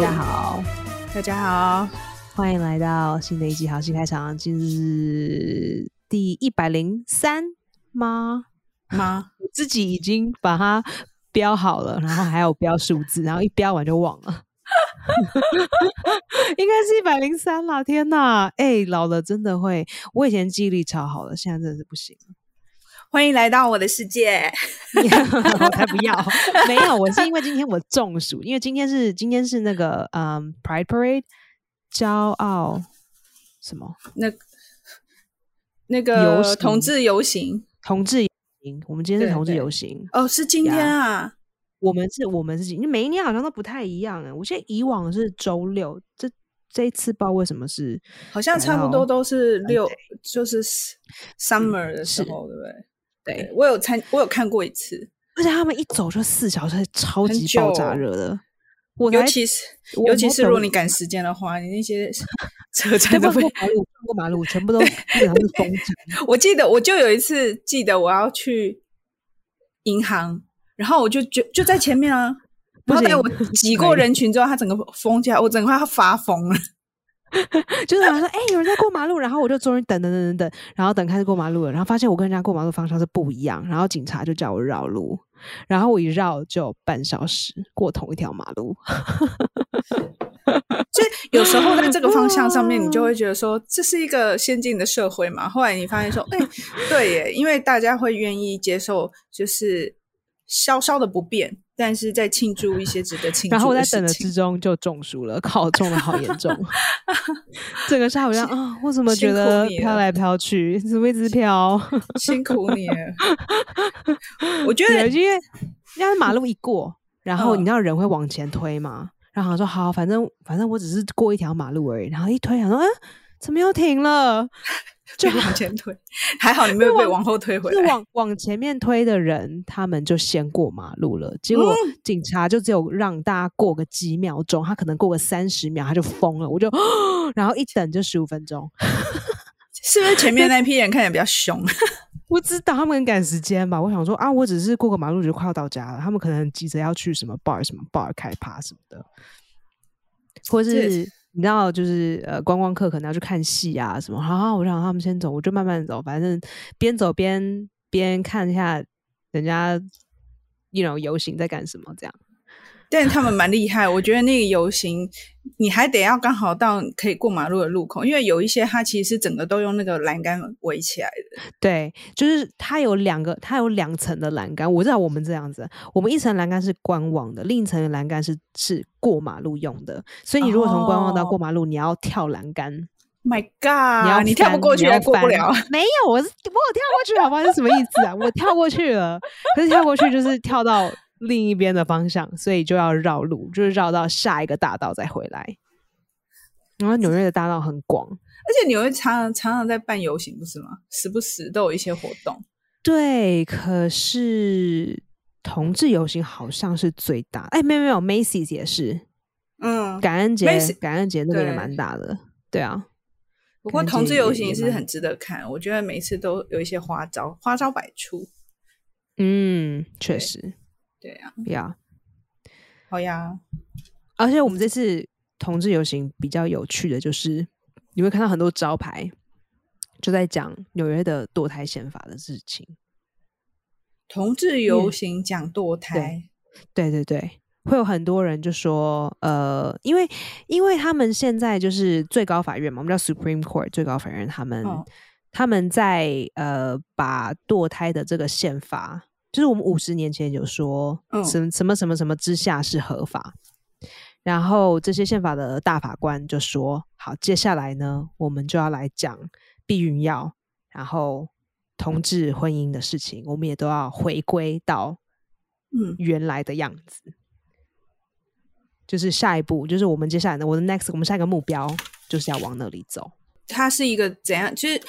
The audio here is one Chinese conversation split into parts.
家好，大家好，欢迎来到新的一集好戏开场，今日第一百零三吗？吗？我自己已经把它标好了，然后还有标数字，然后一标完就忘了，应该是一百零三啦！天哪，哎，老了真的会，我以前记忆力超好的，现在真的是不行。欢迎来到我的世界，我才不要，没有，我是因为今天我中暑，因为今天是今天是那个嗯，Pride Parade，骄傲什么？那那个同志游行，同志游行，我们今天是同志游行哦，是今天啊，我们是我们是，因为每一年好像都不太一样哎，我现在以往是周六，这这一次不知道为什么是，好像差不多都是六，就是 summer 的时候，对不对？对我有参，我有看过一次，而且他们一走就四小时，超级爆炸热的。我尤其是尤其是如果你赶时间的话，你那些 车站都过马路，过马路全部都基本上是封城。我记得我就有一次记得我要去银行，然后我就就就在前面啊，然后在我挤过人群之后，他整个封起来，我整个快要发疯了。就是说，哎，有人在过马路，然后我就终于等等等等等，然后等开始过马路了，然后发现我跟人家过马路方向是不一样，然后警察就叫我绕路，然后我一绕就半小时过同一条马路。就有时候在这个方向上面，你就会觉得说这是一个先进的社会嘛。后来你发现说，哎，对耶，因为大家会愿意接受，就是稍稍的不便。但是在庆祝一些值得庆祝，然后我在等的之中就中暑了，靠中的好严重。整个下午让啊，我怎么觉得飘来飘去，怎么一直飘？辛苦你了。我觉得因为因为马路一过，然后你知道人会往前推嘛，然后说好，反正反正我只是过一条马路而已，然后一推，想说嗯，怎么又停了？就往前推，还好你没有被往后推回来。往往前面推的人，他们就先过马路了。结果警察就只有让大家过个几秒钟，他可能过个三十秒，他就疯了。我就，然后一等就十五分钟，是不是前面那批人看起来比较凶？不知道他们很赶时间吧？我想说啊，我只是过个马路就快要到家了，他们可能急着要去什么 bar 什么 bar 开趴什么的，或是。你知道，就是呃，观光客可能要去看戏啊什么。好，我让他们先走，我就慢慢走，反正边走边边看一下人家，you know 游行在干什么这样。但是他们蛮厉害，我觉得那个游行你还得要刚好到可以过马路的路口，因为有一些它其实是整个都用那个栏杆围起来的。对，就是它有两个，它有两层的栏杆。我知道我们这样子，我们一层栏杆是观望的，另一层栏杆是是过马路用的。所以你如果从观望到过马路，你要跳栏杆。My God！你要你跳不过去，还过不了。没有，我是我有跳过去，好不好？是什么意思啊？我跳过去了，可是跳过去就是跳到。另一边的方向，所以就要绕路，就是绕到下一个大道再回来。然后纽约的大道很广，而且纽约常常常在办游行，不是吗？时不时都有一些活动。对，可是同志游行好像是最大。哎，没有没有，Macy's 也是。嗯，感恩节，感恩节那个也蛮大的。对啊，不过同志游行也是很值得看，我觉得每次都有一些花招，花招百出。嗯，确实。对呀，呀，好呀！而且我们这次同志游行比较有趣的就是，你会看到很多招牌就在讲纽约的堕胎宪法的事情。同志游行讲堕胎，对对对，会有很多人就说，呃，因为因为他们现在就是最高法院嘛，我们叫 Supreme Court 最高法院，他们他们在呃把堕胎的这个宪法。就是我们五十年前有说，什什么什么什么之下是合法，然后这些宪法的大法官就说，好，接下来呢，我们就要来讲避孕药，然后同志婚姻的事情，我们也都要回归到嗯原来的样子。就是下一步，就是我们接下来的我的 next，我们下一个目标就是要往那里走。它是一个怎样？其实。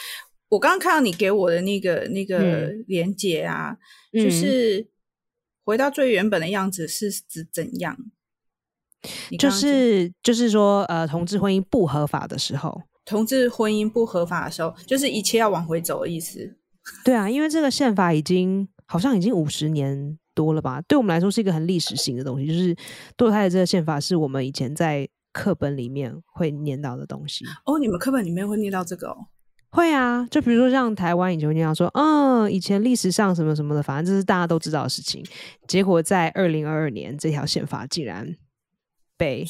我刚刚看到你给我的那个那个连接啊，就是回到最原本的样子是指怎样？就是就是说，呃，同志婚姻不合法的时候，同志婚姻不合法的时候，就是一切要往回走的意思。对啊，因为这个宪法已经好像已经五十年多了吧？对我们来说是一个很历史性的东西，就是堕胎的这个宪法是我们以前在课本里面会念到的东西。哦，你们课本里面会念到这个哦？会啊，就比如说像台湾以前会念到说，嗯，以前历史上什么什么的，反正这是大家都知道的事情。结果在二零二二年，这条宪法竟然被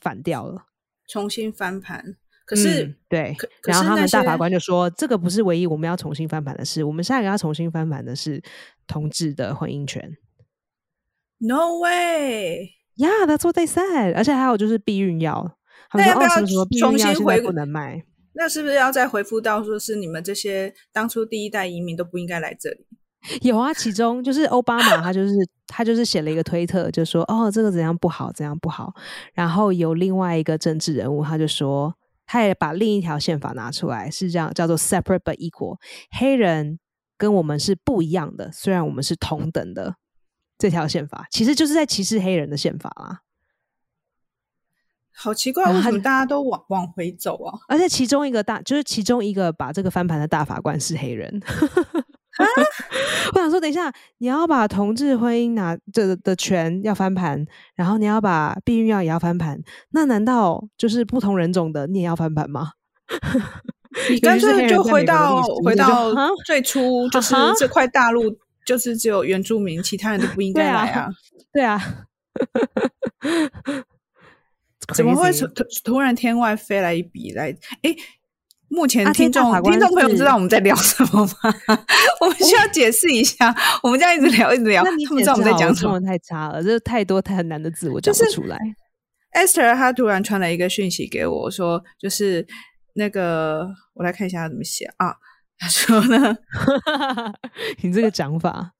反掉了，重新翻盘。可是，对，然后他们大法官就说，这个不是唯一我们要重新翻盘的事，我们下一个要重新翻盘的是同志的婚姻权。No way! Yeah, that's what they said. 而且还有就是避孕药，那要不要重新回不能卖？那是不是要再回复到说是你们这些当初第一代移民都不应该来这里？有啊，其中就是奥巴马，他就是他就是写了一个推特，就说哦，这个怎样不好，怎样不好。然后有另外一个政治人物，他就说。他也把另一条宪法拿出来，是这样叫做 “separate but equal”，黑人跟我们是不一样的，虽然我们是同等的。这条宪法其实就是在歧视黑人的宪法啊！好奇怪，为什么大家都往往回走啊？而且其中一个大，就是其中一个把这个翻盘的大法官是黑人。我想说，等一下，你要把同志婚姻拿这的权要翻盘，然后你要把避孕药也要翻盘，那难道就是不同人种的你也要翻盘吗？你干脆就回到回到最初，就是这块大陆就是只有原住民，其他人都不 应该来啊！对啊，怎么会突突然天外飞来一笔来？哎。目前听众听众朋友知道我们在聊什么吗？我们需要解释一下。我们这样一直聊一直聊，他们知道我们在讲什么？太差了，这太多太难的字，我讲不出来。Esther 他突然传了一个讯息给我，说就是那个，我来看一下他怎么写啊。他说呢，你这个讲法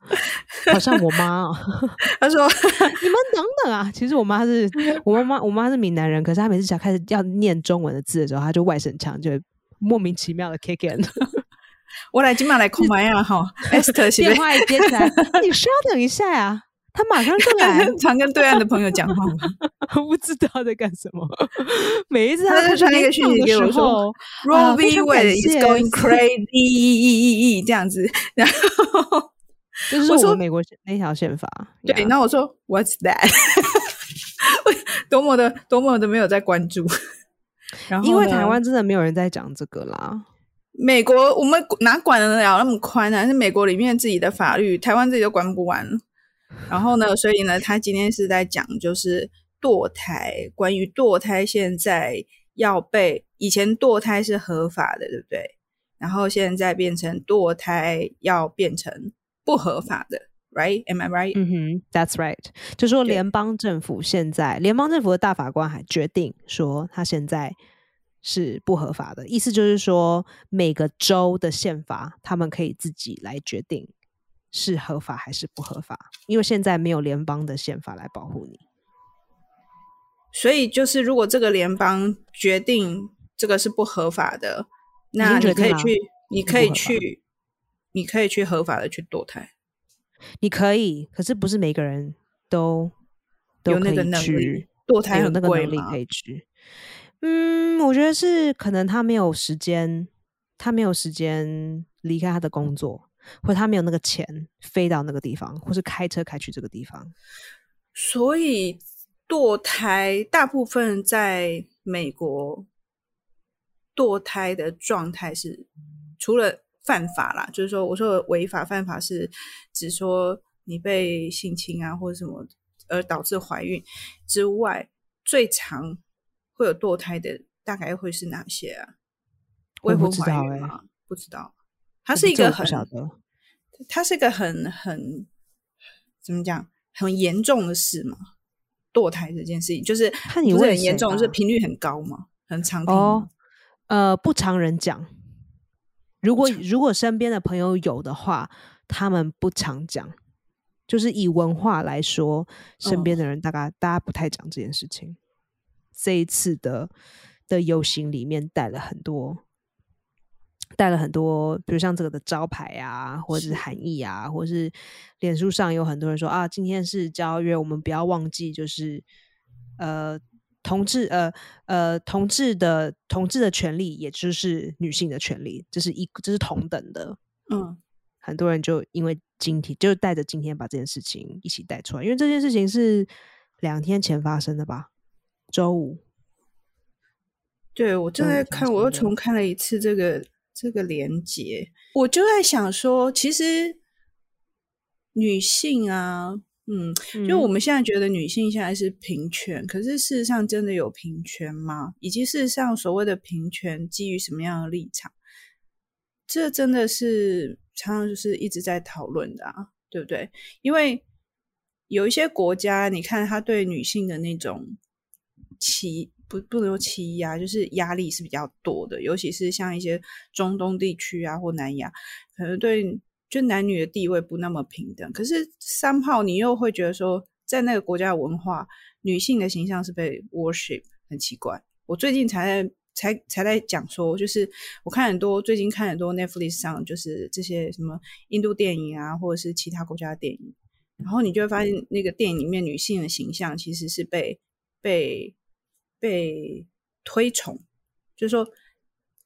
好像我妈哦。他说 你们等等啊，其实我妈是我妈妈，我妈是闽南人，可是她每次想开始要念中文的字的时候，她就外省腔就。莫名其妙的 kick in，我来今晚来空白呀哈，Esther 电话一接起来，你稍等一下呀，他马上就来。常跟对岸的朋友讲话吗？不知道在干什么。每一次他就传一个讯息给我说. Wade is going crazy，这样子。然后就是我说美国那条宪法，对。那我说 What's that？多么的多么的没有在关注。因为台湾真的没有人在讲这个啦。美国我们哪管得了那么宽呢？是美国里面自己的法律，台湾自己都管不完。然后呢，所以呢，他今天是在讲就是堕胎，关于堕胎现在要被以前堕胎是合法的，对不对？然后现在变成堕胎要变成不合法的。Right? Am I right? 嗯哼，That's right. 就说联邦政府现在，联邦政府的大法官还决定说，他现在是不合法的。意思就是说，每个州的宪法，他们可以自己来决定是合法还是不合法，因为现在没有联邦的宪法来保护你。所以，就是如果这个联邦决定这个是不合法的，那你可以去，你可以去，你可以去合法的去堕胎。你可以，可是不是每个人都有那个能力堕胎有那个能力可以去。嗯，我觉得是可能他没有时间，他没有时间离开他的工作，或者他没有那个钱飞到那个地方，或是开车开去这个地方。所以堕胎大部分在美国堕胎的状态是除了。犯法啦，就是说，我说违法犯法是指说你被性侵啊，或者什么而导致怀孕之外，最常会有堕胎的大概会是哪些啊？未婚怀孕吗？不知道，它是一个很，它是一个很很怎么讲，很严重的事嘛？堕胎这件事情，就是不是很严重，是频率很高嘛？很常听，呃，不常人讲。如果如果身边的朋友有的话，他们不常讲，就是以文化来说，身边的人大概大家不太讲这件事情。这一次的的游行里面带了很多，带了很多，比如像这个的招牌啊，或者是含义啊，或者是脸书上有很多人说啊，今天是交约，我们不要忘记，就是呃。同志，呃呃，同志的同志的权利，也就是女性的权利，这是一，这是同等的。嗯，很多人就因为今天，就带着今天把这件事情一起带出来，因为这件事情是两天前发生的吧？周五。对，我正在看，我又重看了一次这个这个连接，我就在想说，其实女性啊，嗯，就我们现在觉得女性现在是平权，可是事实上真的有平权吗？以及事实上所谓的平权基于什么样的立场？这真的是常常就是一直在讨论的啊，对不对？因为有一些国家，你看他对女性的那种期。不不能说欺压，就是压力是比较多的，尤其是像一些中东地区啊或南亚，可能对就男女的地位不那么平等。可是三炮，你又会觉得说，在那个国家的文化，女性的形象是被 worship，很奇怪。我最近才在才才在讲说，就是我看很多最近看很多 Netflix 上，就是这些什么印度电影啊，或者是其他国家的电影，然后你就会发现那个电影里面女性的形象其实是被被。被推崇，就是说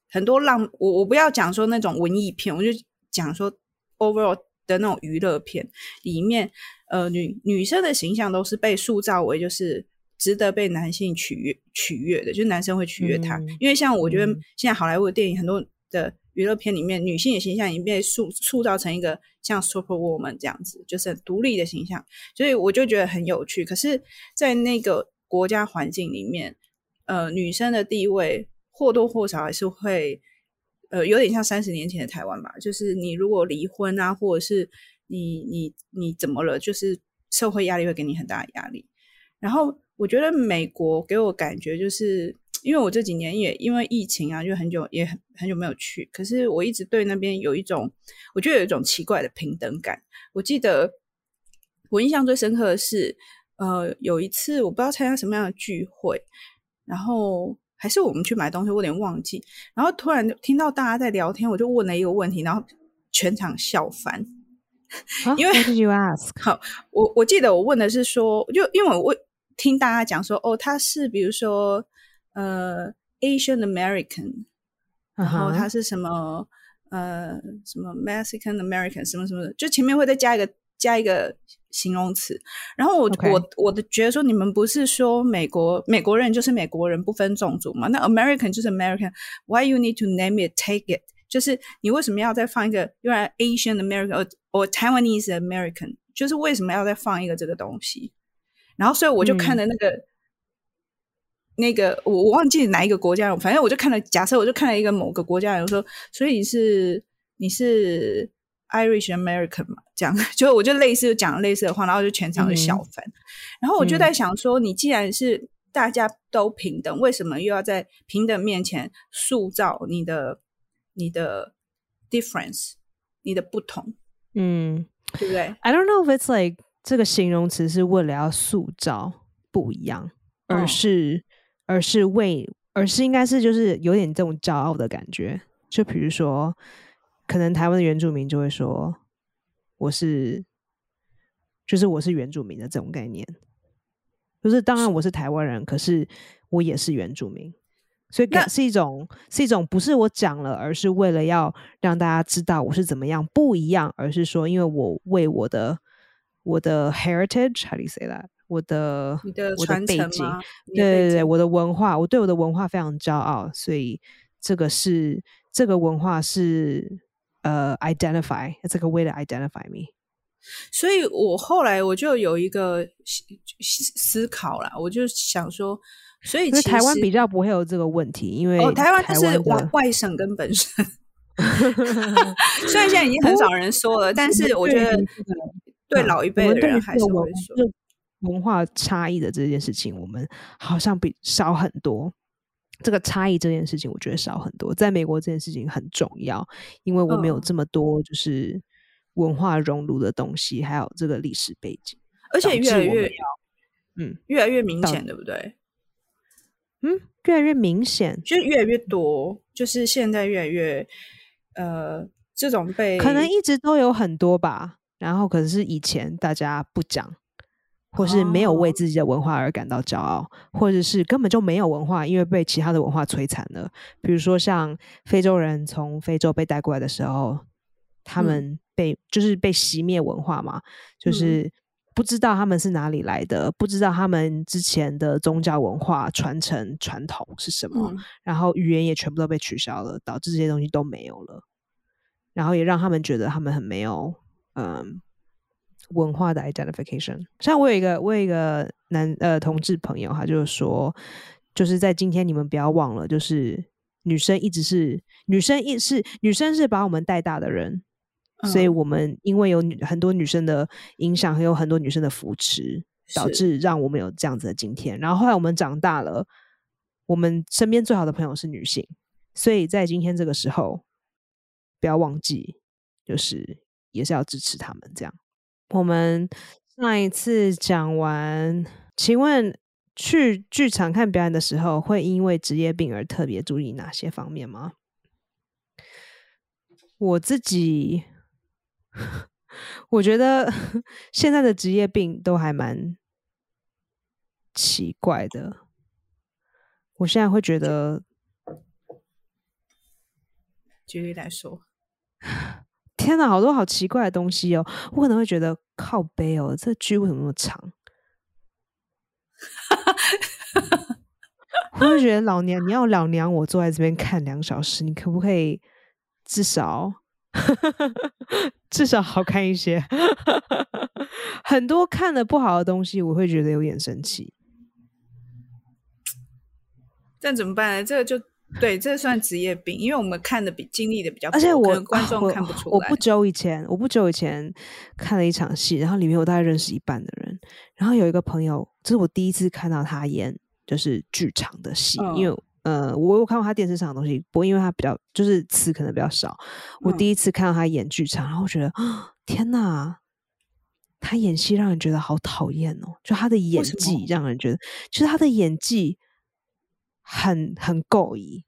很多浪我我不要讲说那种文艺片，我就讲说 overall 的那种娱乐片里面，呃，女女生的形象都是被塑造为就是值得被男性取悦取悦的，就是男生会取悦她。因为像我觉得现在好莱坞的电影很多的娱乐片里面，女性的形象已经被塑塑造成一个像 super woman 这样子，就是很独立的形象，所以我就觉得很有趣。可是，在那个国家环境里面。呃，女生的地位或多或少还是会，呃，有点像三十年前的台湾吧。就是你如果离婚啊，或者是你你你怎么了，就是社会压力会给你很大的压力。然后我觉得美国给我感觉就是，因为我这几年也因为疫情啊，就很久也很很久没有去，可是我一直对那边有一种，我觉得有一种奇怪的平等感。我记得我印象最深刻的是，呃，有一次我不知道参加什么样的聚会。然后还是我们去买东西，我有点忘记。然后突然听到大家在聊天，我就问了一个问题，然后全场笑翻。因为 you ask？好，我我记得我问的是说，就因为我听大家讲说，哦，他是比如说呃 Asian American，然后他是什么呃什么 Mexican American 什么什么的，就前面会再加一个。加一个形容词，然后我我我的觉得说，你们不是说美国美国人就是美国人不分种族吗？那 American 就是 American，Why you need to name it take it？就是你为什么要再放一个用来 Asian American or Taiwanese American？就是为什么要再放一个这个东西？然后所以我就看了那个那个我我忘记哪一个国家，反正我就看了，假设我就看了一个某个国家人说，所以是你是。Irish American 嘛，这样 就我就类似讲类似的话，然后就全场就笑翻。然后我就在想说，你既然是大家都平等，为什么又要在平等面前塑造你的你的 difference，你的不同？嗯，对不对？I don't know if it's like 这个形容词是为了要塑造不一样，而是而是为而是应该是就是有点这种骄傲的感觉。就比如说。可能台湾的原住民就会说：“我是，就是我是原住民的这种概念。就是当然我是台湾人，可是我也是原住民，所以是一种是一种不是我讲了，而是为了要让大家知道我是怎么样不一样，而是说因为我为我的我的 heritage，how do you say that？我的我的背景，对对对，我的文化，我对我的文化非常骄傲，所以这个是这个文化是。”呃，identify，it's like a way to identify me。所以我后来我就有一个思考啦，我就想说，所以台湾比较不会有这个问题，因为台湾它是外外省跟本省。虽然现在已经很少人说了，但是我觉得对老一辈的人还是会说文化差异的这件事情，我们好像比少很多。这个差异这件事情，我觉得少很多。在美国，这件事情很重要，因为我们有这么多就是文化熔炉的东西，还有这个历史背景，而且越来越嗯，越来越明显，对不对？嗯，越来越明显，就越来越多，就是现在越来越呃，这种被可能一直都有很多吧，然后可是以前大家不讲。或是没有为自己的文化而感到骄傲，或者是根本就没有文化，因为被其他的文化摧残了。比如说，像非洲人从非洲被带过来的时候，他们被就是被熄灭文化嘛，就是不知道他们是哪里来的，不知道他们之前的宗教文化传承传统是什么，然后语言也全部都被取消了，导致这些东西都没有了，然后也让他们觉得他们很没有嗯文化的 identification。像我有一个我有一个男呃同志朋友，他就说，就是在今天你们不要忘了，就是女生一直是女生一是女生是把我们带大的人。所以，我们因为有女很多女生的影响，还有很多女生的扶持，导致让我们有这样子的今天。然后后来我们长大了，我们身边最好的朋友是女性，所以在今天这个时候，不要忘记，就是也是要支持他们。这样，我们上一次讲完，请问去剧场看表演的时候，会因为职业病而特别注意哪些方面吗？我自己。我觉得现在的职业病都还蛮奇怪的。我现在会觉得，举例来说，天哪，好多好奇怪的东西哦！我可能会觉得靠背哦，这剧为什么那么长？我会觉得老娘，你要老娘我坐在这边看两小时，你可不可以至少？至少好看一些。很多看的不好的东西，我会觉得有点生气。这怎么办呢？这个就对，这算职业病，因为我们看的比经历的比较，而且我观众看不出来。我不久以前，我不久以前看了一场戏，然后里面我大概认识一半的人，然后有一个朋友，这是我第一次看到他演就是剧场的戏，因为。呃，我有看过他电视上的东西，不过因为他比较就是词可能比较少，我第一次看到他演剧场，然后觉得啊，天哪，他演戏让人觉得好讨厌哦，就他的演技让人觉得，其实他的演技很很够意，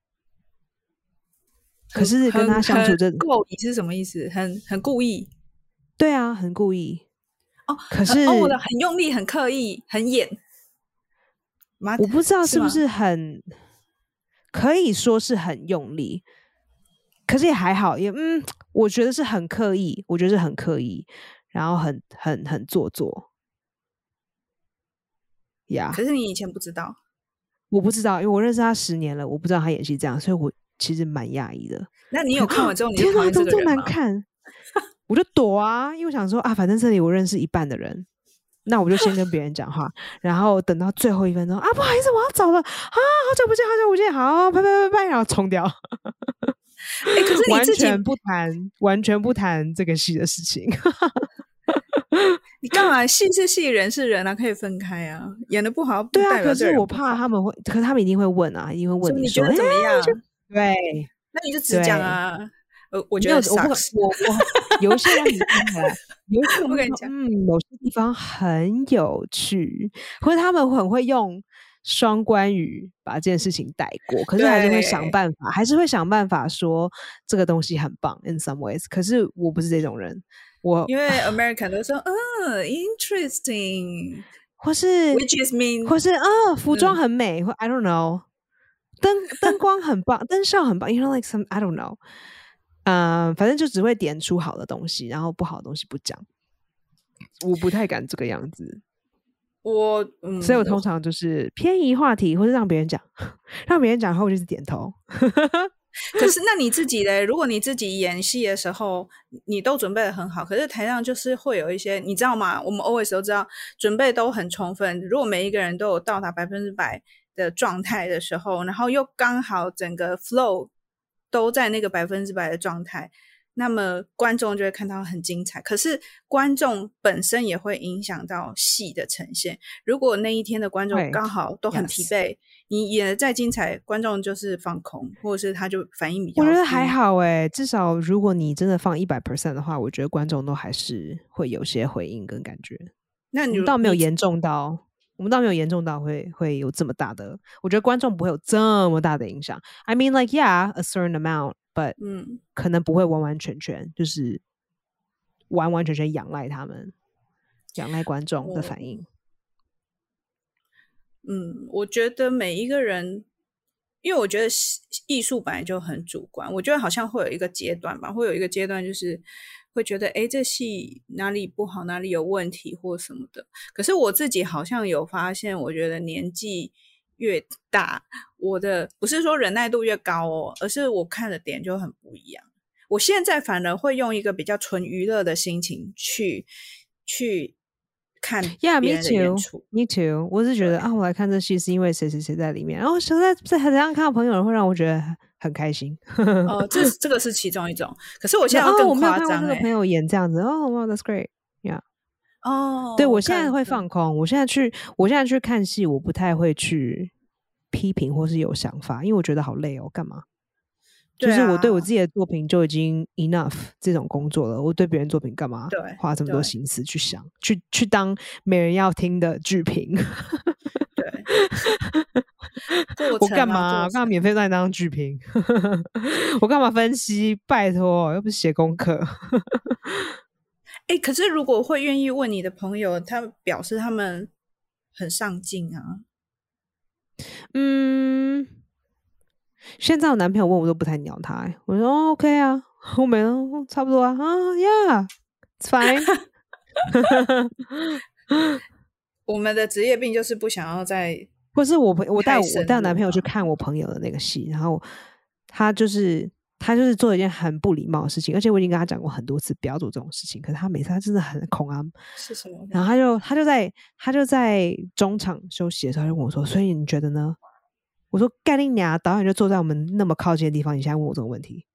可是跟他相处这够意是什么意思？很很故意？对啊，很故意哦。可是哦的很用力，很刻意，很演。我不知道是不是很。可以说是很用力，可是也还好，也嗯，我觉得是很刻意，我觉得是很刻意，然后很很很做作，呀。可是你以前不知道，我不知道，因为我认识他十年了，我不知道他演戏这样，所以我其实蛮讶异的。那你有看完之后，你天哪，都这么难看，我就躲啊，因为我想说啊，反正这里我认识一半的人。那我就先跟别人讲话，然后等到最后一分钟啊，不好意思，我要走了啊，好久不见，好久不见，好，拜拜拜拜，然后冲掉。哎，可是完全不谈，完全不谈这个戏的事情。你干嘛？戏是戏，人是人啊，可以分开啊。演的不好，对啊。可是我怕他们会，可是他们一定会问啊，一定会问你觉得怎么样？对，那你就只讲啊。呃，我觉得我我我有一些让你听起来，有一些 我跟你讲，嗯，某些地方很有趣，或者他们很会用双关语把这件事情带过，可是还是会想办法，还是会想办法说这个东西很棒，in some ways。可是我不是这种人，我因为 American 都说，嗯，interesting，或是 which is mean，或是啊，服装很美，或 I don't know，灯灯光很棒，灯效很棒，you know like some I don't know。嗯，反正就只会点出好的东西，然后不好的东西不讲。我不太敢这个样子。我，嗯所以我通常就是偏移话题，或者让别人讲，让别人讲，后我就是点头。可是，那你自己嘞？如果你自己演戏的时候，你都准备的很好，可是台上就是会有一些，你知道吗？我们 always 都知道，准备都很充分。如果每一个人都有到达百分之百的状态的时候，然后又刚好整个 flow。都在那个百分之百的状态，那么观众就会看到很精彩。可是观众本身也会影响到戏的呈现。如果那一天的观众刚好都很疲惫，你演的再精彩，观众就是放空，或者是他就反应比较。我觉得还好哎，至少如果你真的放一百 percent 的话，我觉得观众都还是会有些回应跟感觉。那你倒没有严重到。我们倒没有严重到会会有这么大的，我觉得观众不会有这么大的影响。I mean, like, yeah, a certain amount, but 嗯，可能不会完完全全就是完完全全仰赖他们，仰赖观众的反应。嗯，我觉得每一个人，因为我觉得艺术本来就很主观，我觉得好像会有一个阶段吧，会有一个阶段就是。会觉得，哎，这戏哪里不好，哪里有问题或什么的。可是我自己好像有发现，我觉得年纪越大，我的不是说忍耐度越高哦，而是我看的点就很不一样。我现在反而会用一个比较纯娱乐的心情去去看，Yeah，me too，me too。我是觉得啊，我来看这戏是因为谁谁谁在里面，然后实在在台上看到朋友，会让我觉得很开心。哦，这 这个是其中一种。可是我现在更夸张，这个朋友演这样子，哦，Wow，that's great，Yeah。哦，对我现在会放空，我现在去，我现在去看戏，我不太会去批评或是有想法，因为我觉得好累哦，干嘛？就是我对我自己的作品就已经 enough 这种工作了，我对别人作品干嘛花这么多心思去想，去去当没人要听的剧评？对，我干嘛？我干嘛免费让你当剧评？我干嘛分析？拜托，又不是写功课。哎，可是如果会愿意问你的朋友，他表示他们很上进啊。嗯。现在我男朋友问我都不太鸟他，我说 OK 啊，我没了，差不多啊，啊，Yeah，fine。我们的职业病就是不想要在，或是我我带我带男朋友去看我朋友的那个戏，然后他就是他就是做一件很不礼貌的事情，而且我已经跟他讲过很多次不要做这种事情，可是他每次他真的很恐啊，是什么？然后他就他就在他就在中场休息的时候就问我说，所以你觉得呢？我说盖丽娘导演就坐在我们那么靠近的地方，你现在问我这个问题，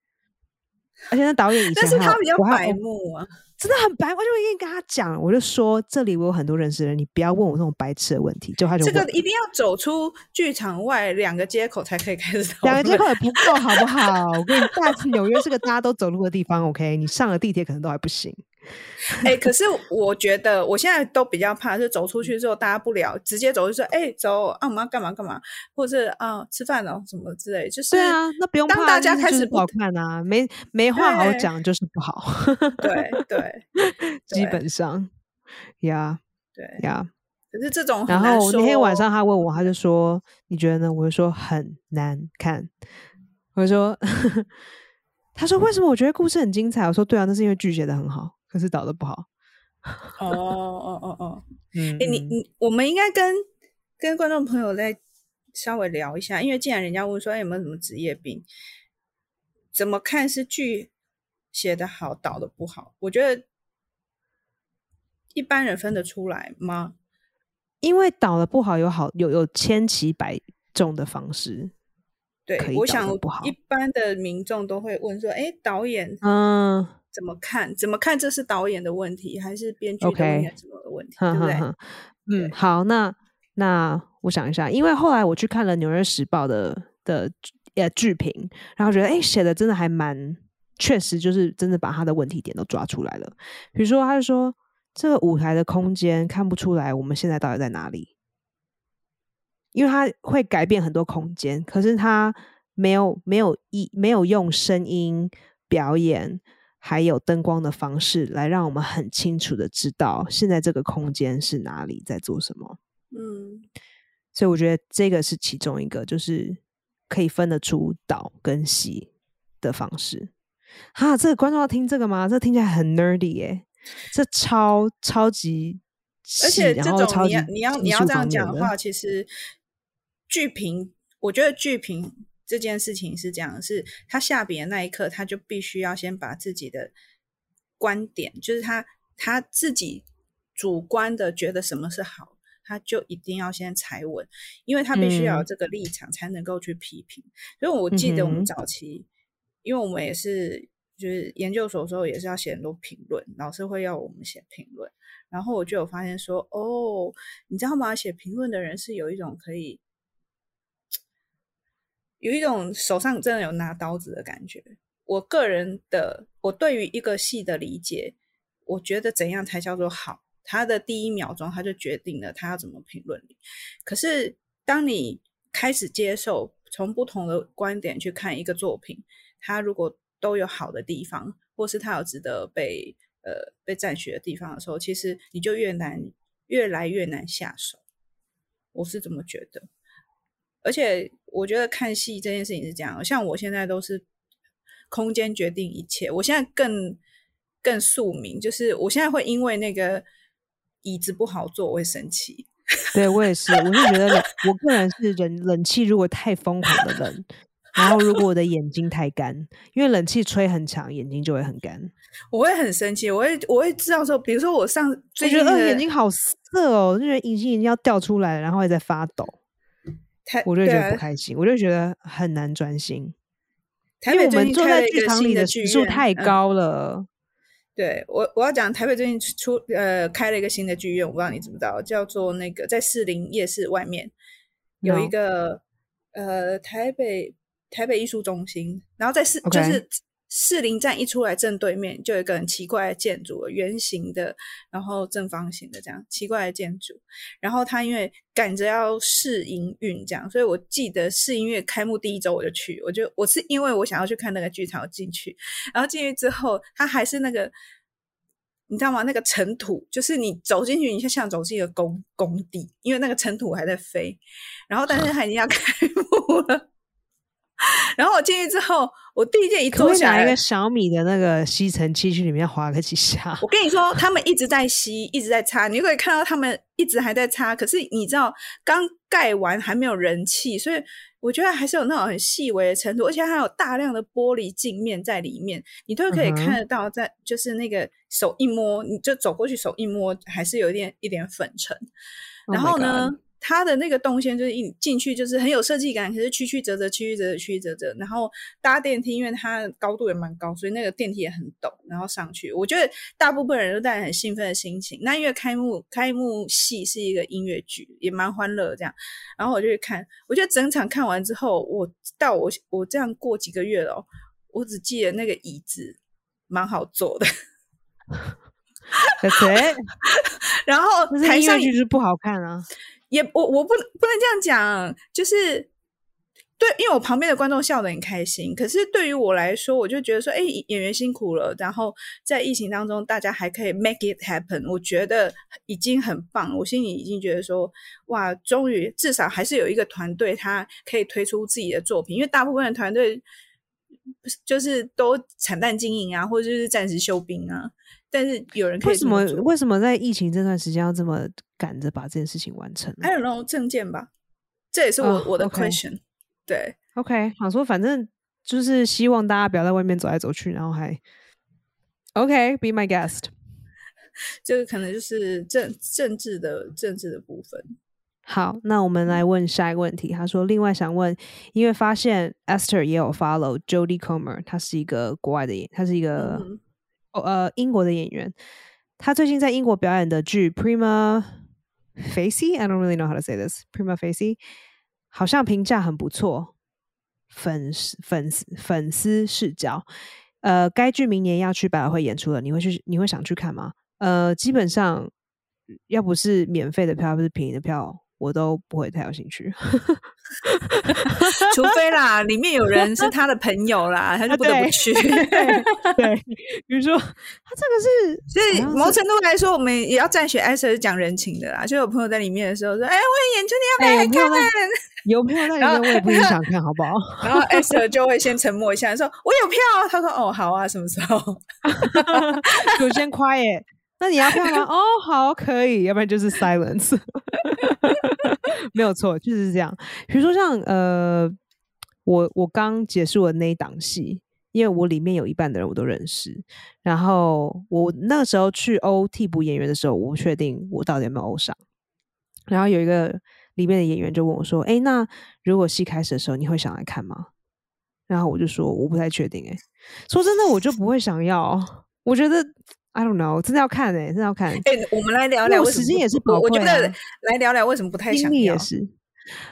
而且那导演以前，但是他比较白目啊，真的很白。我就已经跟他讲，我就说这里我有很多认识的人，你不要问我这种白痴的问题。就他就这个一定要走出剧场外两个街口才可以开始，两个街口也不够，好不好？我跟你讲，纽约是个大家都走路的地方，OK？你上了地铁可能都还不行。哎，可是我觉得我现在都比较怕，是走出去之后大家不聊，直接走就说：“哎，走啊，我们要干嘛干嘛，或者是啊吃饭哦什么之类。”就是对啊，那不用当大家开始不好看啊，没没话好讲就是不好。对 对，基本上呀，对呀。可是这种，然后那天晚上他问我，他就说：“你觉得呢？”我就说：“很难看。”我就说：“他说为什么？我觉得故事很精彩。”我说：“对啊，那是因为剧写的很好。”可是导的不好，哦哦哦哦，嗯，哎，你你，我们应该跟跟观众朋友再稍微聊一下，因为既然人家问说有没有什么职业病，怎么看是剧写的好，导的不好？我觉得一般人分得出来吗？因为导的不好有好有有千奇百种的方式，对，我想一般的民众都会问说，哎，导演，嗯。怎么看？怎么看？这是导演的问题，还是编剧的什么的问题？对不对？嗯，好，那那我想一下，因为后来我去看了《纽约时报》的的呃剧评，然后觉得哎写的真的还蛮，确实就是真的把他的问题点都抓出来了。比如说，他就说这个舞台的空间看不出来我们现在到底在哪里，因为他会改变很多空间，可是他没有没有一没有用声音表演。还有灯光的方式，来让我们很清楚的知道现在这个空间是哪里，在做什么。嗯，所以我觉得这个是其中一个，就是可以分得出导跟戏的方式。哈，这个观众要听这个吗？这听起来很 nerdy 耶，这超超级，而且这种你要你要你要这样讲的话，其实剧评，我觉得剧评。这件事情是这样，是他下笔的那一刻，他就必须要先把自己的观点，就是他他自己主观的觉得什么是好，他就一定要先踩稳，因为他必须要有这个立场，才能够去批评。所以我记得我们早期，因为我们也是就是研究所的时候，也是要写很多评论，老师会要我们写评论，然后我就有发现说，哦，你知道吗？写评论的人是有一种可以。有一种手上真的有拿刀子的感觉。我个人的，我对于一个戏的理解，我觉得怎样才叫做好？他的第一秒钟他就决定了他要怎么评论你。可是当你开始接受从不同的观点去看一个作品，他如果都有好的地方，或是他有值得被呃被赞许的地方的时候，其实你就越难，越来越难下手。我是这么觉得。而且我觉得看戏这件事情是这样，像我现在都是空间决定一切。我现在更更宿命，就是我现在会因为那个椅子不好坐，我会生气。对我也是，我是觉得冷，我个人是冷冷气如果太疯狂的冷，然后如果我的眼睛太干，因为冷气吹很强，眼睛就会很干。我会很生气，我会我会知道说，比如说我上最近的眼睛好涩哦，就觉得隐形眼镜要掉出来，然后还在发抖，我就觉得不开心，我就觉得很难专心。台北我们坐在剧场里的指数太高了。对我，我要讲台北最近出呃开了一个新的剧院，我不知道你知不知道，叫做那个在士林夜市外面有一个呃台北台北艺术中心，然后在市就是。士林站一出来，正对面就有一个很奇怪的建筑，圆形的，然后正方形的这样奇怪的建筑。然后他因为赶着要试营运，这样，所以我记得试营运开幕第一周我就去，我就我是因为我想要去看那个剧场进去，然后进去之后，它还是那个你知道吗？那个尘土，就是你走进去，你就像走进一个工工地，因为那个尘土还在飞。然后，但是他已经要开幕了。然后我进去之后，我第一件一坐下来，一个小米的那个吸尘器去里面划了几下。我跟你说，他们一直在吸，一直在擦，你可以看到他们一直还在擦。可是你知道，刚盖完还没有人气，所以我觉得还是有那种很细微的程度，而且还有大量的玻璃镜面在里面，你都可以看得到。在就是那个手一摸，你就走过去，手一摸，还是有一点一点粉尘。然后呢？它的那个动线就是一进去就是很有设计感，可是曲曲折折、曲曲折折、曲曲折折。然后搭电梯，因为它高度也蛮高，所以那个电梯也很陡。然后上去，我觉得大部分人都带着很兴奋的心情。那因为开幕开幕戏是一个音乐剧，也蛮欢乐这样。然后我就去看，我觉得整场看完之后，我到我我这样过几个月了，我只记得那个椅子蛮好坐的。谁？然后台上就是不好看啊。也我我不不能这样讲，就是对，因为我旁边的观众笑得很开心。可是对于我来说，我就觉得说，哎，演员辛苦了，然后在疫情当中，大家还可以 make it happen，我觉得已经很棒。我心里已经觉得说，哇，终于至少还是有一个团队，他可以推出自己的作品。因为大部分的团队就是都惨淡经营啊，或者就是暂时休兵啊。但是有人为什么为什么在疫情这段时间要这么赶着把这件事情完成？还有那种证件吧，这也是我我的 question。对，OK，好说，反正就是希望大家不要在外面走来走去，然后还 OK，be my guest。这个可能就是政政治的政治的部分。好，那我们来问下一个问题。他说，另外想问，因为发现 Esther 也有 follow Jodie Comer，他是一个国外的演，他是一个。哦，呃，英国的演员，他最近在英国表演的剧《Prima Facie》，I don't really know how to say this，《Prima Facie》好像评价很不错，粉丝粉丝粉丝视角。呃，该剧明年要去百老汇演出了，你会去？你会想去看吗？呃，基本上要不是免费的票，要不是便宜的票。我都不会太有兴趣，除非啦，里面有人是他的朋友啦，他就不得不去。对，比如说他这个是，所以某程度来说，我们也要赞许艾瑟是讲人情的啦。就有朋友在里面的时候说：“哎，我演出你要不要看？”有票那里面，我也不想看好不好？然后艾瑟就会先沉默一下，说：“我有票。”他说：“哦，好啊，什么时候？”首先夸耶。那你要票吗？哦，好，可以，要不然就是 silence，没有错，就是这样。比如说像呃，我我刚结束的那一档戏，因为我里面有一半的人我都认识，然后我那时候去欧替补演员的时候，我不确定我到底有没有欧上。然后有一个里面的演员就问我说：“哎，那如果戏开始的时候，你会想来看吗？”然后我就说：“我不太确定。”哎，说真的，我就不会想要，我觉得。I don't know，真的要看哎，真的要看。哎，我们来聊聊，时间也是宝贵。我觉得来聊聊为什么不太想要。也是，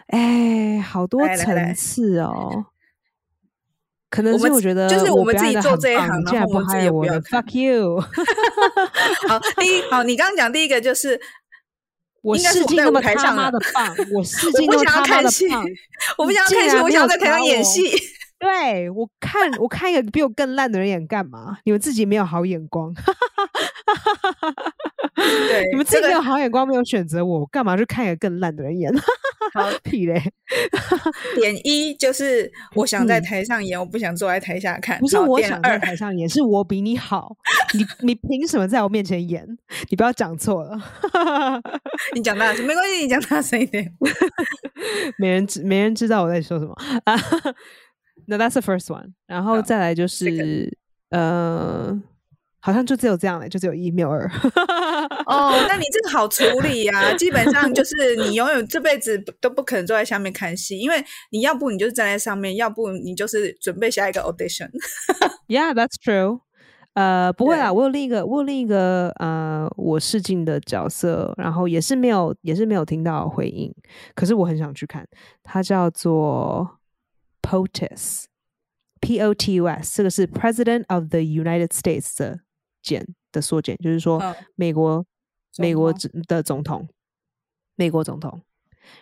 哎，好多层次哦。可能是我觉得，就是我们自己做这一行，然后我们自己不要 Fuck you。好，第一，好，你刚刚讲第一个就是 我试镜那么他妈的棒，我试镜那么他妈的棒，我不想要看戏，我想要在台上演戏。对我看，我看一个比我更烂的人演干嘛？你们自己没有好眼光，对，你们自己没有好眼光，没有选择我，干嘛去看一个更烂的人演？好 屁嘞！点一就是 我想在台上演，我不想坐在台下看。不是我想在台上演，是我比你好。你你凭什么在我面前演？你不要讲错了。你讲大声没关系，你讲大声一点。没人知没人知道我在说什么啊。那 that's the first one，然后再来就是呃。好像就只有这样了，就只有一谬二。哦，那你这个好处理呀！基本上就是你永远这辈子都不可能坐在下面看戏，因为你要不你就是站在上面，要不你就是准备下一个 audition。Yeah, that's true. 呃，不会啦，我有另一个，我有另一个呃，我试镜的角色，然后也是没有，也是没有听到回应，可是我很想去看，它叫做 POTUS，P O T U S，这个是 President of the United States 的。简的缩减，就是说美国美国的总统，美国总统，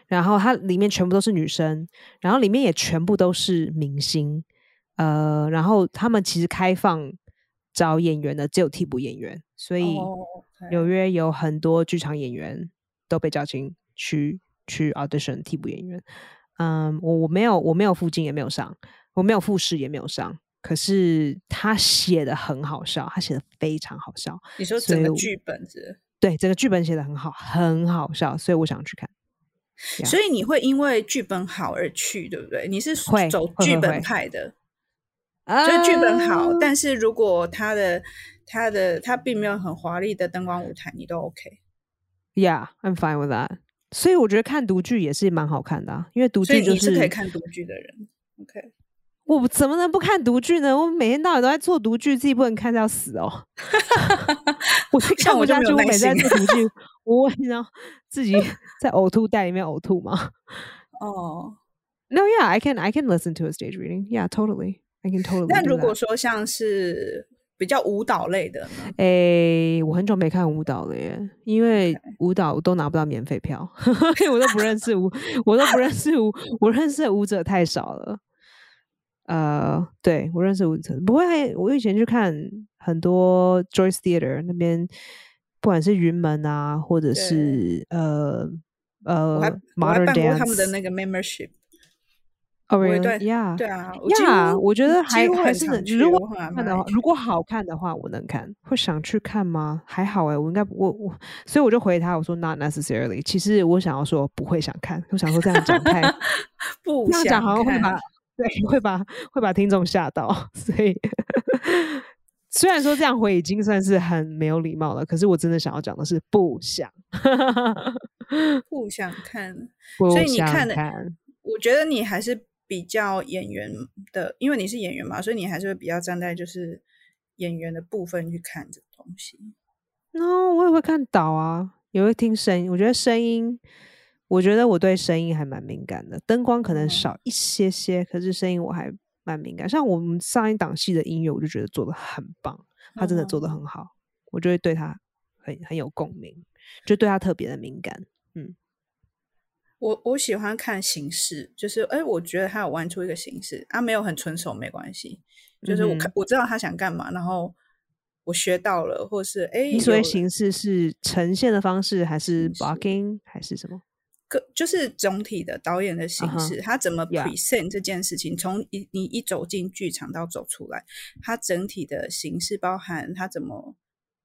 然后它里面全部都是女生，然后里面也全部都是明星，呃，然后他们其实开放找演员的只有替补演员，所以纽约有很多剧场演员都被叫进去去 audition 替补演员。嗯，我我没有我没有附近也没有上，我没有复试也没有上。可是他写的很好笑，他写的非常好笑。你说整个剧本子？对，整个剧本写的很好，很好笑，所以我想去看。所以你会因为剧本好而去，对不对？你是走剧本派的，就是剧本好，但是如果他的他的他并没有很华丽的灯光舞台，你都 OK。Yeah, I'm fine with that。所以我觉得看独剧也是蛮好看的，因为独剧就是可以看独剧的人。OK。我怎么能不看独剧呢？我每天到晚都在做独剧，自己不能看要死哦。我像我家猪每天在做独剧，我然后自己在呕吐袋里面呕吐吗？哦，No, yeah, I can, I can listen to a stage reading. Yeah, totally, I can totally. 那如果说像是比较舞蹈类的，诶，我很久没看舞蹈了耶，因为舞蹈都拿不到免费票，我都不认识舞，我都不认识舞，我认识的舞者太少了。呃，对我认识舞者不会，我以前去看很多 Joyce Theater 那边，不管是云门啊，或者是呃呃，Modern Dance 他们的那个 membership。哦，really？Yeah，对啊，Yeah，我觉得还还是能，如果看的话，如果好看的话，我能看，会想去看吗？还好哎，我应该我我，所以我就回他，我说 Not necessarily。其实我想要说不会想看，我想说这样讲太 不这样讲好像会把。对，会把会把听众吓到，所以虽然说这样回已经算是很没有礼貌了，可是我真的想要讲的是不想，不想看，所以你看的，我觉得你还是比较演员的，因为你是演员嘛，所以你还是会比较站在就是演员的部分去看这个东西。那我也会看导啊，也会听声音，我觉得声音。我觉得我对声音还蛮敏感的，灯光可能少一些些，可是声音我还蛮敏感。像我们上一档戏的音乐，我就觉得做的很棒，他真的做的很好，我就会对他很很有共鸣，就对他特别的敏感。嗯，我我喜欢看形式，就是哎，我觉得他有玩出一个形式，啊，没有很纯熟没关系，就是我看我知道他想干嘛，然后我学到了，或是哎，你所谓形式是呈现的方式，还是 blocking，还是什么？个就是总体的导演的形式，他怎么 present 这件事情，从一你一走进剧场到走出来，他整体的形式包含他怎么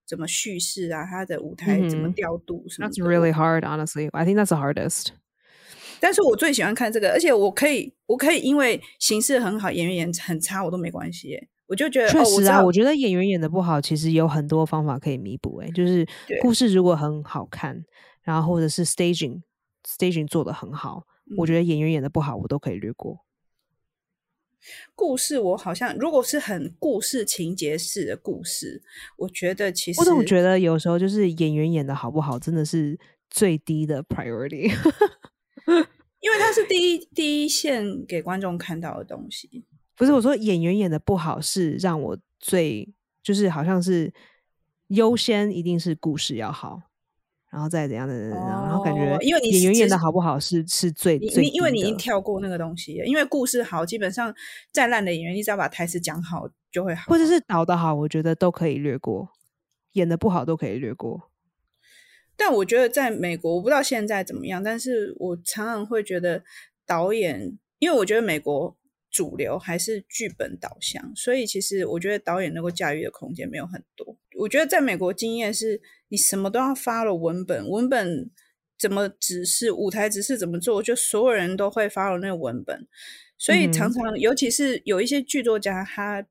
怎么叙事啊，他的舞台怎么调度什么。That's really hard, honestly. I think that's the hardest. 但是我最喜欢看这个，而且我可以，我可以因为形式很好，演员演很差，我都没关系。我就觉得，确实啊，我觉得演员演的不好，其实有很多方法可以弥补。哎，就是故事如果很好看，然后或者是 staging。staging 做的很好，我觉得演员演的不好，我都可以略过。故事我好像如果是很故事情节式的故事，我觉得其实我总觉得有时候就是演员演的好不好，真的是最低的 priority，因为它是第一第一线给观众看到的东西。不是我说演员演的不好是让我最就是好像是优先一定是故事要好。然后再怎样的，然后感觉，因为你演员演的好不好是是最最，因为你已经跳过那个东西，因为故事好，基本上再烂的演员，你只要把台词讲好就会好，或者是导的好，我觉得都可以略过，演的不好都可以略过。但我觉得在美国，我不知道现在怎么样，但是我常常会觉得导演，因为我觉得美国主流还是剧本导向，所以其实我觉得导演能够驾驭的空间没有很多。我觉得在美国经验是，你什么都要发了文本，文本怎么指示，舞台指示怎么做，就所有人都会发了那个文本，所以常常，尤其是有一些剧作家，他。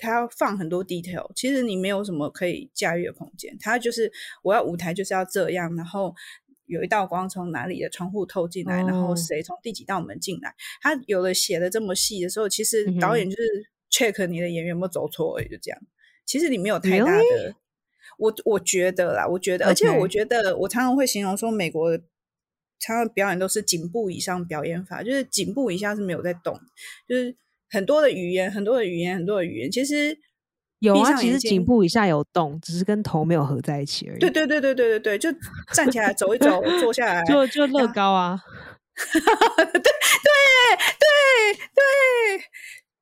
他要放很多 detail，其实你没有什么可以驾驭的空间。他就是我要舞台就是要这样，然后有一道光从哪里的窗户透进来，然后谁从第几道门进来。他有了写的这么细的时候，其实导演就是 check 你的演员有没有走错而已，就这样。其实你没有太大的，我我觉得啦，我觉得，而且我觉得我常常会形容说，美国常常表演都是颈部以上表演法，就是颈部以下是没有在动，就是。很多的语言，很多的语言，很多的语言，其实有啊。其实颈部以下有动，只是跟头没有合在一起而已。对对对对对对对，就站起来走一走，坐下来就就乐高啊。对对对对，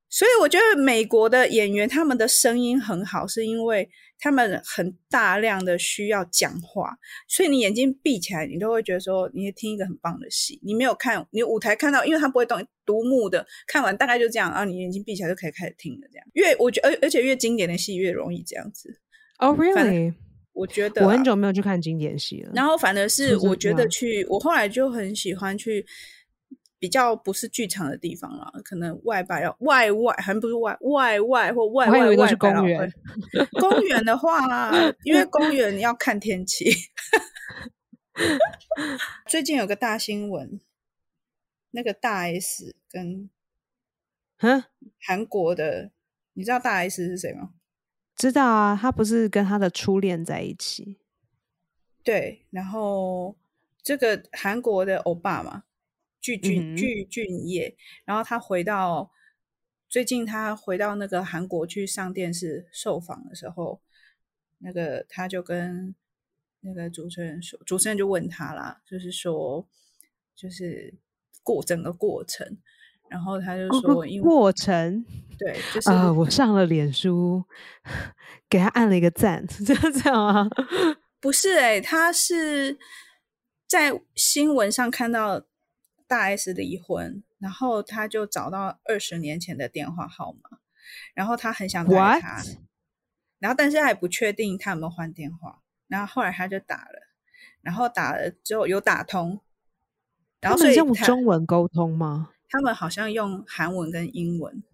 所以我觉得美国的演员他们的声音很好，是因为。他们很大量的需要讲话，所以你眼睛闭起来，你都会觉得说，你听一个很棒的戏。你没有看，你舞台看到，因为他不会动，独幕的看完大概就这样，然后你眼睛闭起来就可以开始听了。这样，越我觉而而且越经典的戏越容易这样子。Oh really？我觉得我很久没有去看经典戏了。然后反而是我觉得去，我后来就很喜欢去。比较不是剧场的地方了，可能外摆要外外，还不是外外外或外外外公园。公园的话，因为公园要看天气。最近有个大新闻，那个大 S 跟嗯韩国的，你知道大 S 是谁吗？知道啊，他不是跟他的初恋在一起。对，然后这个韩国的欧巴嘛。具俊具俊业，然后他回到最近，他回到那个韩国去上电视受访的时候，那个他就跟那个主持人说，主持人就问他啦，就是说，就是过整个过程，然后他就说，因为过程对，就是啊，我上了脸书，给他按了一个赞，这样这样啊？不是哎，他是在新闻上看到。大 S 离婚，然后他就找到二十年前的电话号码，然后他很想打他，然后但是还不确定他有没有换电话，然后后来他就打了，然后打了之后有打通，然后所以用中文沟通吗？他们好像用韩文跟英文，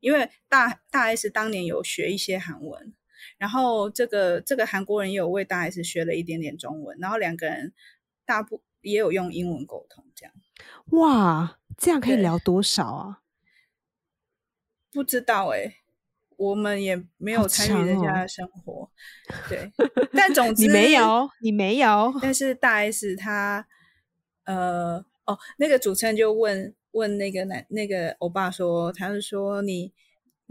因为大大 S 当年有学一些韩文，然后这个这个韩国人也有为大 S 学了一点点中文，然后两个人大部也有用英文沟通这样。哇，这样可以聊多少啊？不知道哎，我们也没有参与人家的生活。对，但总 之你没有，你没有。但是大 S 他，呃，哦，那个主持人就问问那个男那个欧巴说，他是说你。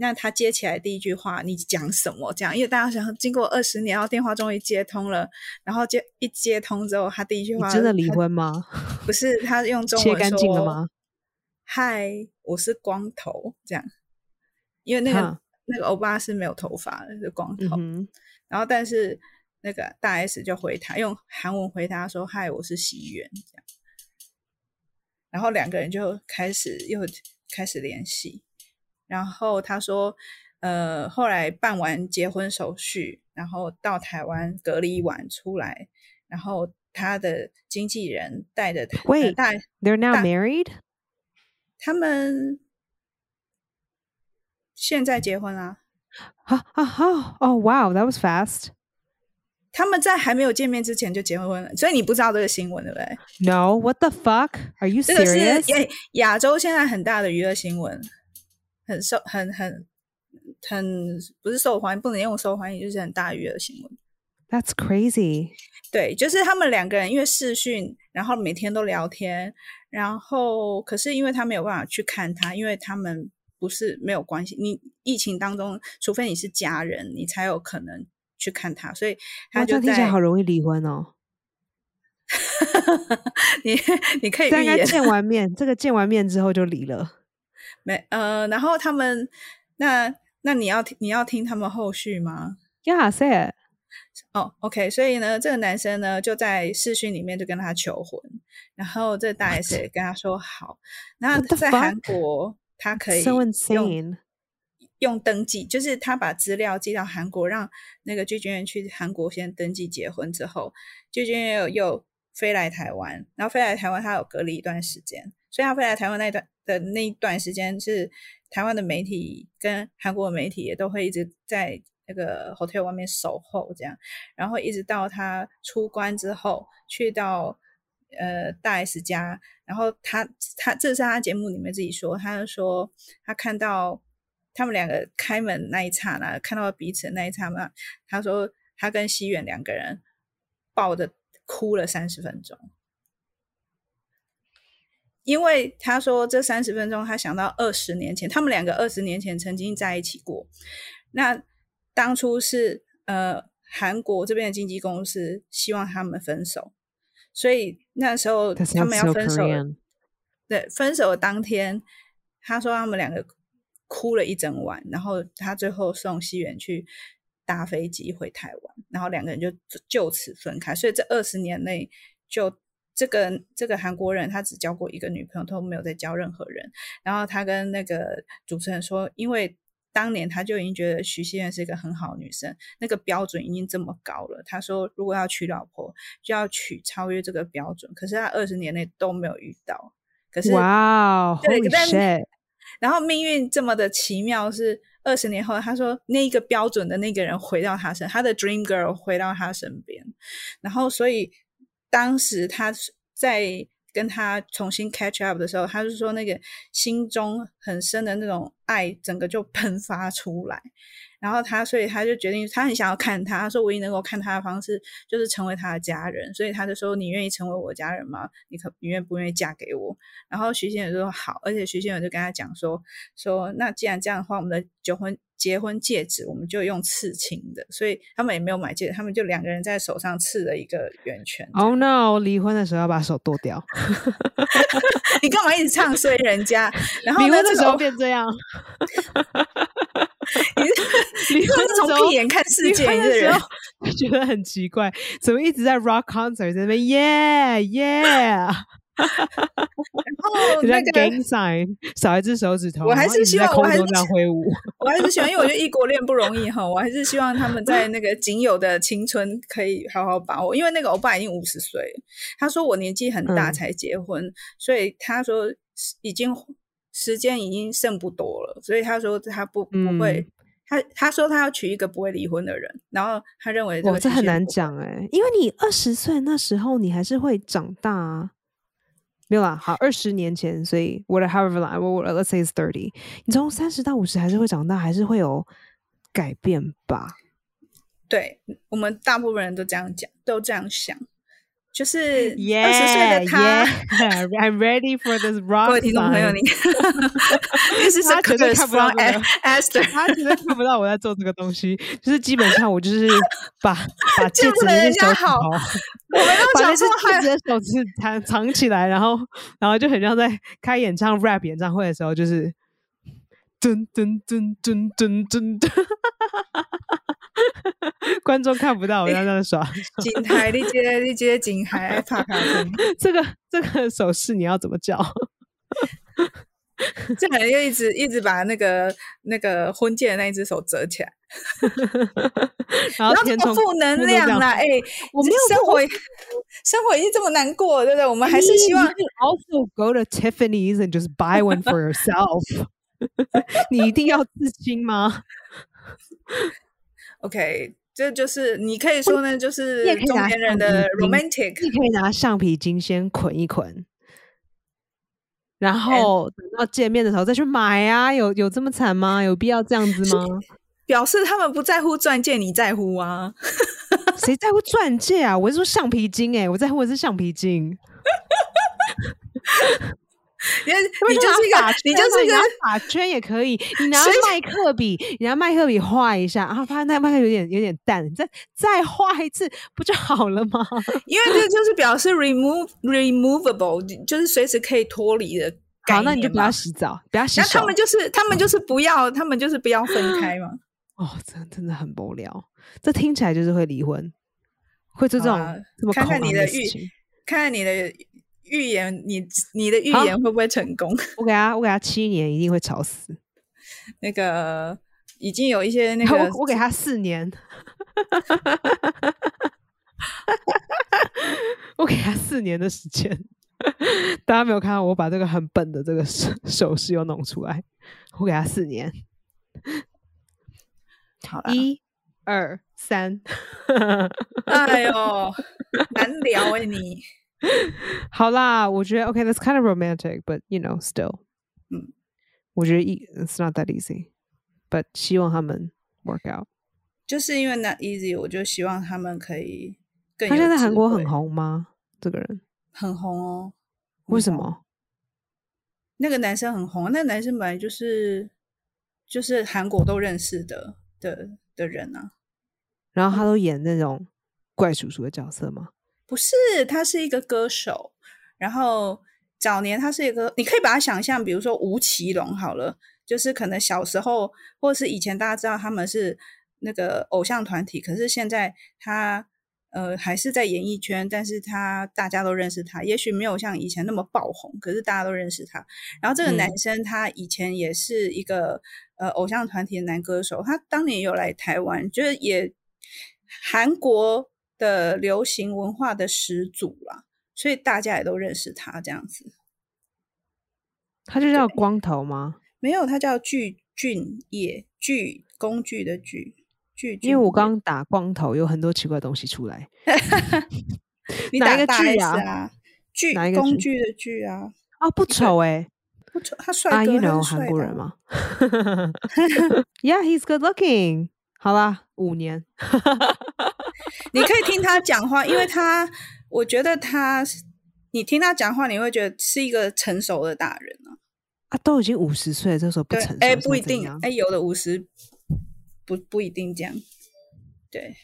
那他接起来第一句话，你讲什么？这样，因为大家想，经过二十年，然后电话终于接通了，然后接一接通之后，他第一句话真的离婚吗？不是，他用中文说：“嗨，我是光头。”这样，因为那个那个欧巴是没有头发的，是光头。然后，但是那个大 S 就回他用韩文回答说：“嗨，我是喜源。”这样，然后两个人就开始又开始联系。然后他说，呃，后来办完结婚手续，然后到台湾隔离完出来，然后他的经纪人带着他，Wait, they're now married？他们现在结婚啦？啊啊啊！哦，Wow, that was fast！他们在还没有见面之前就结婚了，所以你不知道这个新闻对不对？No, what the fuck? Are you serious？这个是亚洲现在很大的娱乐新闻。很受很很很不是受欢迎，不能用受欢迎，就是很大娱乐新闻。That's crazy。对，就是他们两个人因为视讯，然后每天都聊天，然后可是因为他没有办法去看他，因为他们不是没有关系。你疫情当中，除非你是家人，你才有可能去看他，所以他就听起来好容易离婚哦。你你可以大概见完面，这个见完面之后就离了。没呃，然后他们那那你要听你要听他们后续吗？Yeah, say it. 哦，OK，所以呢，这个男生呢就在视讯里面就跟他求婚，然后这大 S 也跟他说好。那在韩国，他可以用用登记，就是他把资料寄到韩国，让那个具俊晔去韩国先登记结婚之后，具俊晔又又飞来台湾，然后飞来台湾他有隔离一段时间，所以他飞来台湾那段的那一段时间是台湾的媒体跟韩国的媒体也都会一直在。那个 hotel 外面守候，这样，然后一直到他出关之后，去到呃大 S 家，然后他他这是他节目里面自己说，他就说他看到他们两个开门那一刹那，看到彼此那一刹那，他说他跟西远两个人抱着哭了三十分钟，因为他说这三十分钟他想到二十年前，他们两个二十年前曾经在一起过，那。当初是呃韩国这边的经纪公司希望他们分手，所以那时候他们要分手。对，分手的当天，他说他们两个哭了一整晚，然后他最后送西元去搭飞机回台湾，然后两个人就就此分开。所以这二十年内，就这个这个韩国人他只交过一个女朋友，都没有再交任何人。然后他跟那个主持人说，因为。当年他就已经觉得徐熙媛是一个很好的女生，那个标准已经这么高了。他说，如果要娶老婆，就要娶超越这个标准。可是他二十年内都没有遇到。可是哇，对，但 然后命运这么的奇妙，是二十年后，他说那一个标准的那个人回到他身，他的 dream girl 回到他身边。然后，所以当时他在。跟他重新 catch up 的时候，他就说那个心中很深的那种爱，整个就喷发出来。然后他，所以他就决定，他很想要看他。他说，唯一能够看他的方式就是成为他的家人。所以他就说：“你愿意成为我家人吗？你可你愿不愿意嫁给我？”然后徐先生就说：“好。”而且徐先生就跟他讲说：“说那既然这样的话，我们的结婚。”结婚戒指我们就用刺青的，所以他们也没有买戒指，他们就两个人在手上刺了一个圆圈。Oh no！离婚的时候要把手剁掉。你干嘛一直唱衰人家？然后离婚的时候变这样。你你是从屁眼看世界的人，觉得很奇怪，怎么一直在 rock concert 在那边 yeah yeah。然后 那个 gang sign 少一只手指头，我还是希望我还是这样挥舞，我还是希望，因为我觉得异国恋不容易哈，我还是希望他们在那个仅有的青春可以好好把握。因为那个欧巴已经五十岁，他说我年纪很大才结婚，所以他说已经时间已经剩不多了，所以他说他不不会，他他说他要娶一个不会离婚的人，然后他认为哇，这很难讲哎，因为你二十岁那时候你还是会长大啊。没有啦，好，二十年前，所以我的 however long，我 let's say is thirty，你从三十到五十还是会长大，还是会有改变吧？对我们大部分人都这样讲，都这样想。就是二十岁的他，I'm ready for this rock。各位听众朋友，你 这是他绝对看不到 Esther，他绝对看不到我在做这个东西。就是基本上我就是把 把戒指的手指头，我们把那只戒指的手指藏藏起来，然后然后就很像在开演唱 rap 演唱会的时候，就是噔噔噔噔噔噔噔。观众看不到，我在那耍。景海，你接你接景海，帕 卡这个这个手势你要怎么叫？这个人又一直一直把那个那个婚戒的那一只手折起来，然后填充负能量啦！哎，我们生活生活已经这么难过，对不对？我们还是希望 also go to Tiffany's and just buy one for yourself。你一定要自清吗？OK，这就是你可以说呢，就是中年人的 romantic。你可以拿橡皮筋先捆一捆，然后等到见面的时候再去买啊！有有这么惨吗？有必要这样子吗？表示他们不在乎钻戒，你在乎啊？谁在乎钻戒啊？我是说橡皮筋，哎，我在乎的是橡皮筋。你你就是一个，你就是一个法圈也可以。你拿麦克笔，你拿麦克笔画一下，然后发现那麦克有点有点淡，你再再画一次不就好了吗？因为这就是表示 remove removable，就是随时可以脱离的。好，那你就不要洗澡，不要洗。那他们就是他们就是不要，他们就是不要分开嘛。哦，真真的很无聊。这听起来就是会离婚。会做这种这么看看你的预，看看你的预言，你你的预言会不会成功？我给他，我给他七年，一定会吵死。那个已经有一些那 个，我我给他四年，我给他四年的时间。大家没有看到我把这个很笨的这个手手势又弄出来，我给他四年。好，一、二、三。哎呦，难聊哎你。好啦，我觉得 OK，that's kind of romantic，but you know still，嗯，我觉得 it's not that easy，but 希望他们 work out。就是因为 not easy，我就希望他们可以更。他现在韩国很红吗？这个人很红哦。为什么？那个男生很红，那个男生本来就是就是韩国都认识的的的人啊。然后他都演那种怪叔叔的角色吗？不是，他是一个歌手。然后早年他是一个，你可以把他想象，比如说吴奇隆好了，就是可能小时候或者是以前大家知道他们是那个偶像团体，可是现在他呃还是在演艺圈，但是他大家都认识他，也许没有像以前那么爆红，可是大家都认识他。然后这个男生他以前也是一个呃偶像团体的男歌手，他当年有来台湾，就是也韩国。的流行文化的始祖啦，所以大家也都认识他这样子。他就叫光头吗？没有，他叫具俊业，具工具的具具。因为我刚打光头，有很多奇怪东西出来。你打一个具啊？具哪一个工具的具啊？哦，不丑哎，不丑，他帅哥，韩国人吗？Yeah, he's good looking. 好啦，五年，你可以听他讲话，因为他，我觉得他，你听他讲话，你会觉得是一个成熟的大人啊。啊，都已经五十岁，这时候不成熟，哎，不一定，哎，有的五十不不一定这样，对，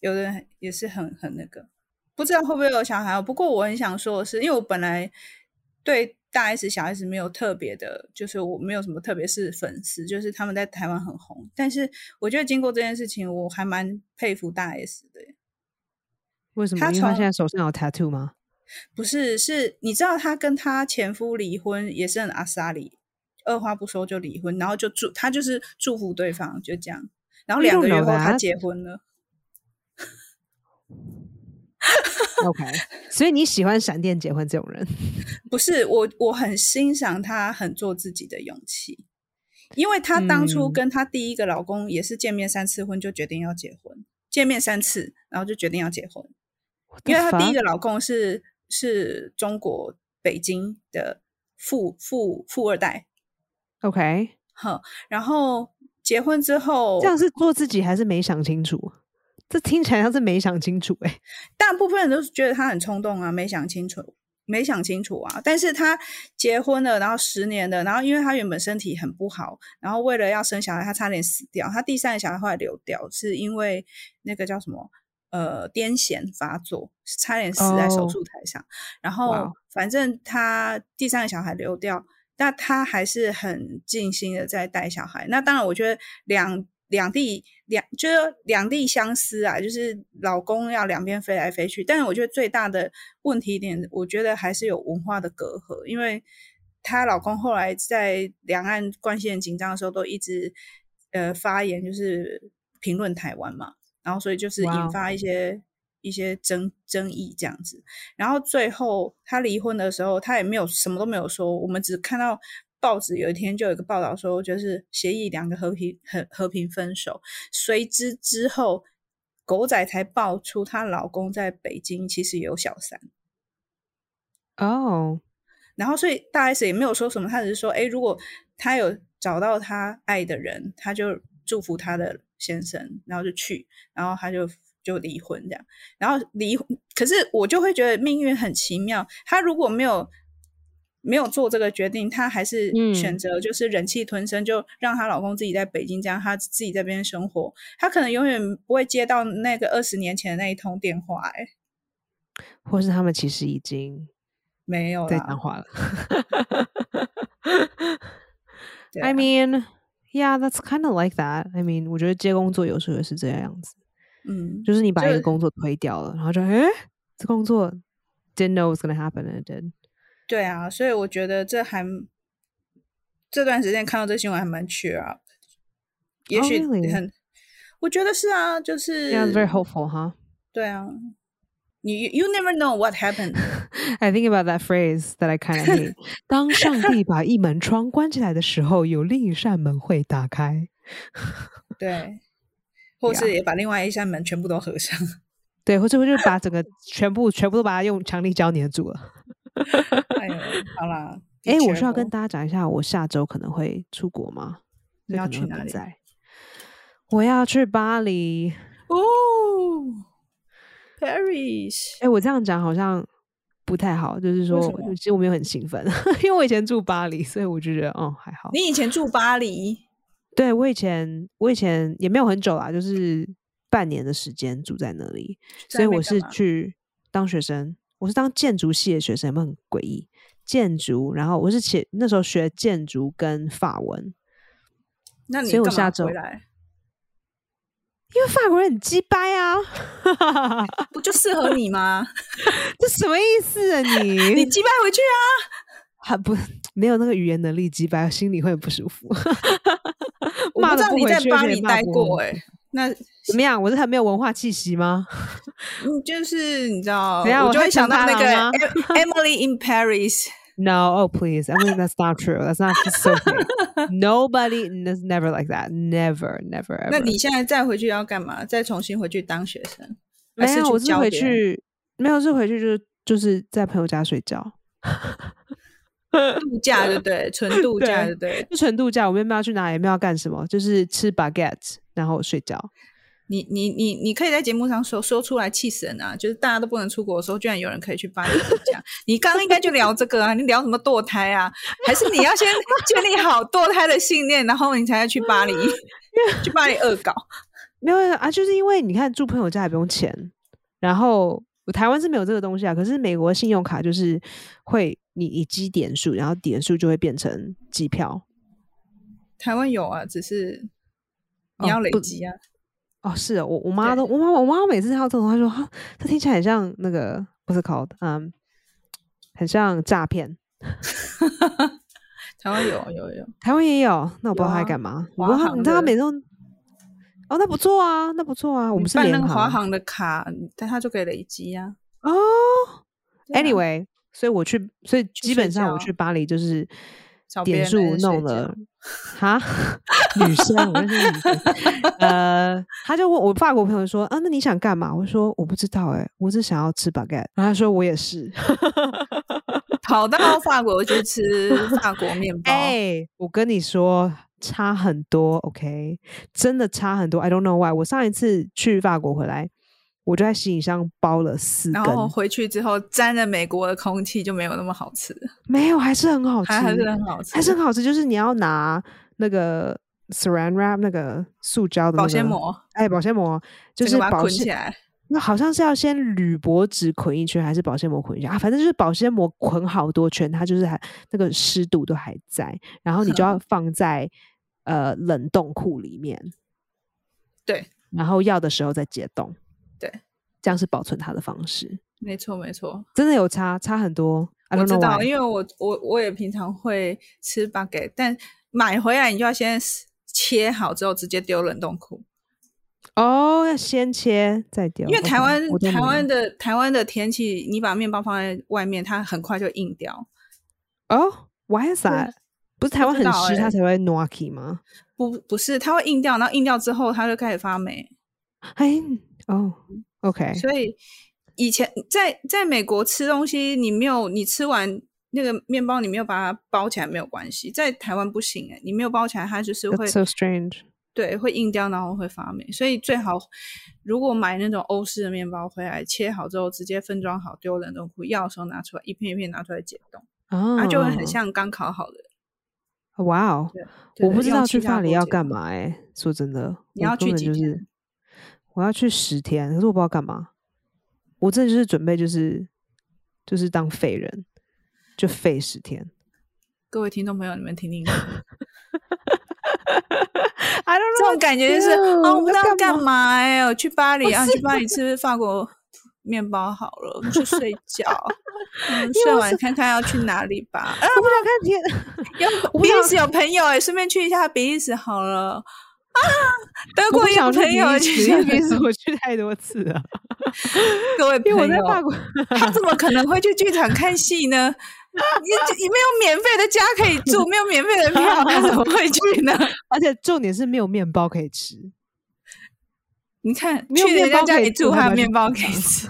有的人也是很很那个，不知道会不会有小孩。不过我很想说的是，因为我本来对。大 S 小 S 没有特别的，就是我没有什么特别是粉丝，就是他们在台湾很红。但是我觉得经过这件事情，我还蛮佩服大 S 的。为什么？因为他现在手上有 tattoo 吗？不是，是你知道他跟他前夫离婚也是很阿萨里，二话不说就离婚，然后就祝他就是祝福对方，就这样。然后两个月后他结婚了。OK，所以你喜欢闪电结婚这种人？不是我，我很欣赏他很做自己的勇气，因为他当初跟他第一个老公也是见面三次婚就决定要结婚，见面三次然后就决定要结婚，因为他第一个老公是是中国北京的富富富二代。OK，好，然后结婚之后，这样是做自己还是没想清楚？这听起来像是没想清楚哎，大部分人都是觉得他很冲动啊，没想清楚，没想清楚啊。但是他结婚了，然后十年了，然后因为他原本身体很不好，然后为了要生小孩，他差点死掉。他第三个小孩后来流掉，是因为那个叫什么呃癫痫发作，差点死在手术台上。然后反正他第三个小孩流掉，但他还是很尽心的在带小孩。那当然，我觉得两。两地两就是两地相思啊，就是老公要两边飞来飞去。但是我觉得最大的问题点，我觉得还是有文化的隔阂，因为她老公后来在两岸关系很紧张的时候，都一直呃发言，就是评论台湾嘛，然后所以就是引发一些一些争争议这样子。然后最后他离婚的时候，他也没有什么都没有说，我们只看到。报纸有一天就有一个报道说，就是协议两个和平和和平分手。随之之后，狗仔才爆出她老公在北京其实有小三。哦，然后所以大 S 也没有说什么，她只是说，哎，如果她有找到她爱的人，她就祝福她的先生，然后就去，然后她就就离婚这样。然后离婚，可是我就会觉得命运很奇妙，他如果没有。没有做这个决定，她还是选择就是忍气吞声，就让她老公自己在北京，这样她自己在边生活。她可能永远不会接到那个二十年前的那一通电话，哎，或是他们其实已经没有在讲话了。I mean, yeah, that's kind of like that. I mean，我觉得接工作有时候也是这样子。嗯，就是你把一就个工作推掉了，然后就哎，这工作 didn't know was gonna happen and it did。对啊，所以我觉得这还这段时间看到这新闻还蛮 cheer up，的也 Oh, 许 really? 很，我觉得是啊，就是、Yeah, very hopeful, huh? 对啊，你 you never know what happened，I think about that phrase that I kind of hate. 当上帝把一门窗关起来的时候，有另一扇门会打开。对，或是也把另外一扇门全部都合上。对，或者或者把整个全部全部都把它用强力胶粘住了。哎呦，好啦，哎、我需要跟大家讲一下，我下周可能会出国吗？你要去哪里？我要去巴黎。哦，Paris，哎、我这样讲好像不太好，就是说其实我没有很兴奋，因为我以前住巴黎，所以我就觉得，哦，还好。你以前住巴黎，对我以前，我以前也没有很久啦，就是半年的时间住在那里，所以我是去当学生，我是当建筑系的学生，有没有很诡异？建筑，然后我是写那时候学建筑跟法文，那你所以我下周回来？因为法国人很鸡掰啊，不就适合你吗？这什么意思啊你？你鸡掰回去啊！还不没有那个语言能力鸡掰，心里会很不舒服。我不知道你在巴黎待过哎、那怎么样？我是很没有文化气息吗？嗯，就是你知道，等一下我就会想到那个 Emily in Paris。No, oh please. I mean that's not true. That's not so. Nobody is never like that. Never, never ever. 那你现在再回去要干嘛？再重新回去当学生？还没有？我是回去没有是回去就是就是在朋友家睡觉，度假，对不对？纯度假，对不对？就纯度假。我们没有要去哪里，也没有要干什么，就是吃 baguette 然后睡觉。你你你你可以在节目上说说出来，气死人啊！就是大家都不能出国的时候，居然有人可以去巴黎度假。你刚刚应该就聊这个啊，你聊什么堕胎啊？还是你要先 建立好堕胎的信念，然后你才要去巴黎，去巴黎恶搞？没有啊，就是因为你看住朋友家也不用钱，然后台湾是没有这个东西啊，可是美国信用卡就是会你你积点数，然后点数就会变成机票。台湾有啊，只是你要累积啊。哦，是哦我我妈都我妈我妈每次听到这种，她说哈，这听起来很像那个不是 called 嗯，很像诈骗。台湾有有有，台湾也有，那我不知道她在干嘛。华我不知道她航你知道他每次都哦，那不错啊，那不错啊，我们是办那个华航航的卡，但他就可以累积啊。哦。Anyway，所以我去，所以基本上我去巴黎就是点数弄了，哈，女生，我认识女生，呃，他就问我法国朋友说，啊，那你想干嘛？我说我不知道、欸，我只想要吃 baguette。然后他说我也是，跑到法国去吃法国面包。哎、我跟你说差很多，OK，真的差很多。I don't know why。我上一次去法国回来，我就在行李箱包了四然后，回去之后沾了美国的空气就没有那么好吃，没有，还是很好吃，还还是很好吃，还是很好吃。就是你要拿那个 Saran wrap 那个塑胶的、那个、保鲜，膜，哎，保鲜膜就是保鲜，捆起来。那好像是要先铝箔纸捆一圈，还是保鲜膜捆一圈啊？反正就是保鲜膜捆好多圈，它就是还那个湿度都还在，然后你就要放在呃冷冻库里面，对，然后要的时候再解冻，对，这样是保存它的方式。没错没错，真的有差，差很多。I 我知道，因为我我我也平常会吃 baguette，但买回来你就要先切好之后直接丢冷冻库，哦，要先切再丢，因为台湾台湾的台湾的天气，你把面包放在外面，它很快就硬掉。哦，Why is that？不是台湾很湿，它才会 gnocchi 吗？不不是，它会硬掉，然后硬掉之后它就开始发霉。哎，哦，OK，所以以前在在美国吃东西，你没有你吃完那个面包，你没有把它包起来没有关系，在台湾不行哎、你没有包起来，它就是会 so strange。对会硬掉，然后会发霉。所以最好如果买那种欧式的面包回来，切好之后直接分装好，丢冷冻库，要的时候拿出来一片一片拿出来解冻，哦，它就会很像刚烤好的。哇哦！对我不知道去用气炸法黎要干嘛哎、说真的，你要去几天我要去十天，可是我不知道干嘛。我真的就是准备就是就是当废人，就废十天。各位听众朋友，你们听听看，这种感觉就是啊，我不知道干嘛哎，我去巴黎啊，去巴黎吃法国面包好了，我们去睡觉，睡完看看要去哪里吧。啊我不想看天，有比利时有朋友哎，顺便去一下比利时好了。啊，德国有朋友去比利时，我去太多次了。各位朋友，国，他怎么可能会去剧场看戏呢？你你没有免费的家可以住，没有免费的票，他怎么会去呢？而且重点是没有面包可以吃。你看，去人家家里住还有面包可以吃。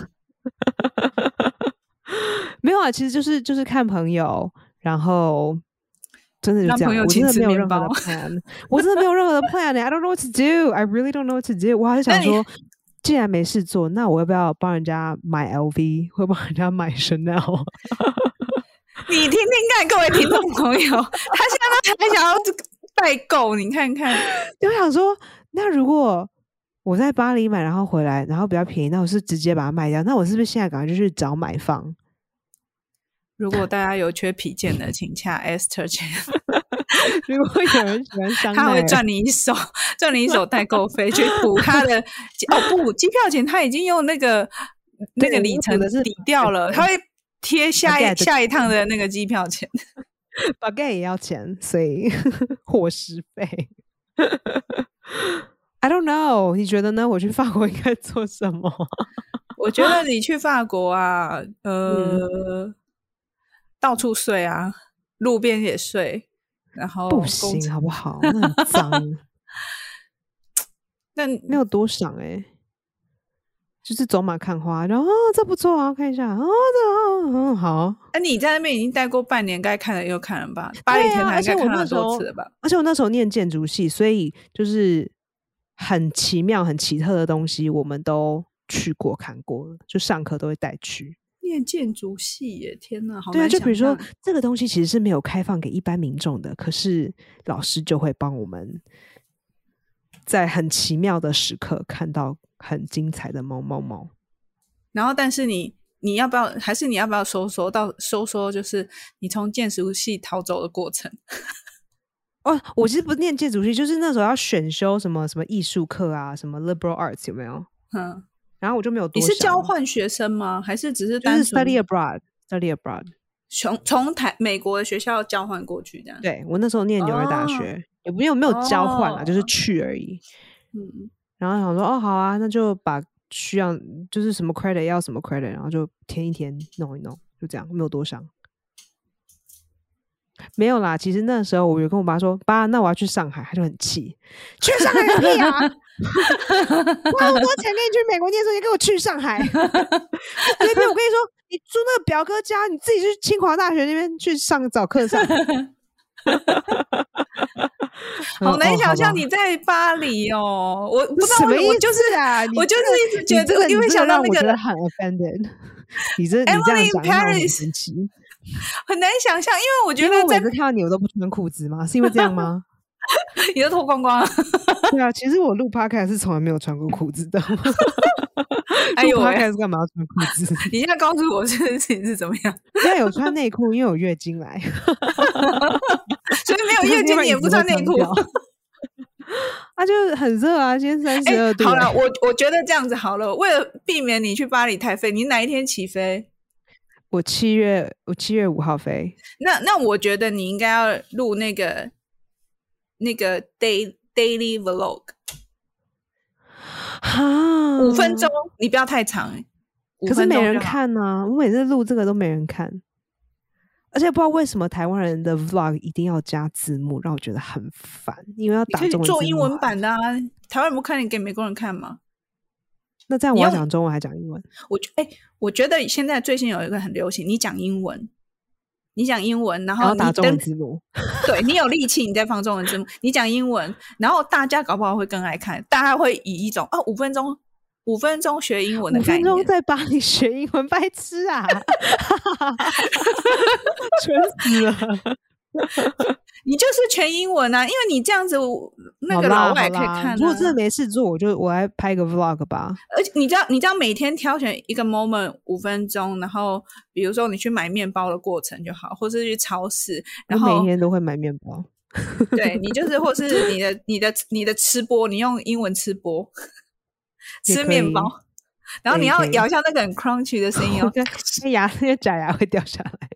没有啊，其实就是就是看朋友，然后真的就这样，我真的没有任何的 plan，我真的没有任何的 plan。I don't know what to do. I really don't know what to do. 我还是想说，既然没事做，那我要不要帮人家买 LV，会帮人家买 Chanel？你听听看，各位听众朋友，他现在还想要代购，你看看。就想说，那如果我在巴黎买，然后回来，然后比较便宜，那我是直接把它卖掉，那我是不是现在赶快就去找买方？如果大家有缺皮件的，请洽 Esther 姐。如果有人喜欢香奈他会赚你一手，赚你一手代购费，去补 他的哦不，机票钱他已经用那个那个里程是抵掉了，他会。贴下一下一趟的那个机票钱，巴盖也要钱，所以伙食费。I don't know，你觉得呢？我去法国应该做什么？我觉得你去法国啊，呃，到处睡啊，路边也睡，然后不行好不好？那很脏，那没有多想哎。就是走马看花，然后这不错啊，看一下哦，这嗯好。哎，你在那边已经待过半年，该看了又看了吧？巴黎天台该看了多次了吧？而且我那时候念建筑系，所以就是很奇妙、很奇特的东西，我们都去过看过了，就上课都会带去。念建筑系耶，天哪，好对啊！就比如说这个东西其实是没有开放给一般民众的，可是老师就会帮我们在很奇妙的时刻看到。很精彩的猫猫猫，然后但是你你要不要？还是你要不要说说到说说？就是你从建筑系逃走的过程。哦，我其实不念建筑系，就是那时候要选修什么什么艺术课啊，什么 liberal arts 有没有？嗯，然后我就没有多。你是交换学生吗？还是只是单是 study abroad？study abroad，从从台美国的学校交换过去这样。对我那时候念纽约大学，也没有没有交换啊，就是去而已。嗯。然后想说哦好啊，那就把需要就是什么 credit 要什么 credit，然后就填一填弄一弄，就这样，没有多想。没有啦，其实那时候我有跟我爸说，爸，那我要去上海，他就很气，去上海个屁啊！花那么多钱给你去美国念书，你给我去上海？那边我跟你说，你住那个表哥家，你自己去清华大学那边去上早课上。好难想象你在巴黎哦，我不知道我就是啊，我就是一直觉得，因为想到那个很 offended，你这你这样讲很神奇，很难想象，因为我觉得每次看到你我都不穿裤子吗？是因为这样吗？你都脱光光了？对啊，其实我录 podcast 是从来没有穿过裤子的。哎呦，podcast 干嘛要穿裤子？你现在告诉我这件事情是怎么样？现在有穿内裤，因为有月经来，所以没有月经你也不穿内裤。啊，就很热啊，今天三十二度。好了，我我觉得这样子好了，为了避免你去巴黎太飞，你哪一天起飞？我七月，我七月五号飞。那那我觉得你应该要录那个。那个 day daily vlog，哈，五分钟，你不要太长，可是没人看呢。我每次录这个都没人看，而且不知道为什么台湾人的 vlog 一定要加字幕，让我觉得很烦。因为要打中文做英文版的啊，台湾人不看，你给美国人看吗？那这样我要讲中文还讲英文？我哎，我觉得现在最近有一个很流行，你讲英文。你讲英文，然后打中文字幕，对你有力气，你再放中文字幕。你讲英文，然后大家搞不好会更爱看，大家会以一种哦五分钟五分钟学英文的概念，五分钟在帮你学英文，白痴啊，蠢死了。你就是全英文啊，因为你这样子，那个老外可以看。如果真的没事做，我就我来拍个 vlog 吧。而且你知道，你知道每天挑选一个 moment 五分钟，然后比如说你去买面包的过程就好，或是去超市，然后每天都会买面包。对你就是，或是你的你的你的吃播，你用英文吃播，吃面包，然后你要咬一下那个很 crunchy 的声音哦，那牙那个假牙会掉下来。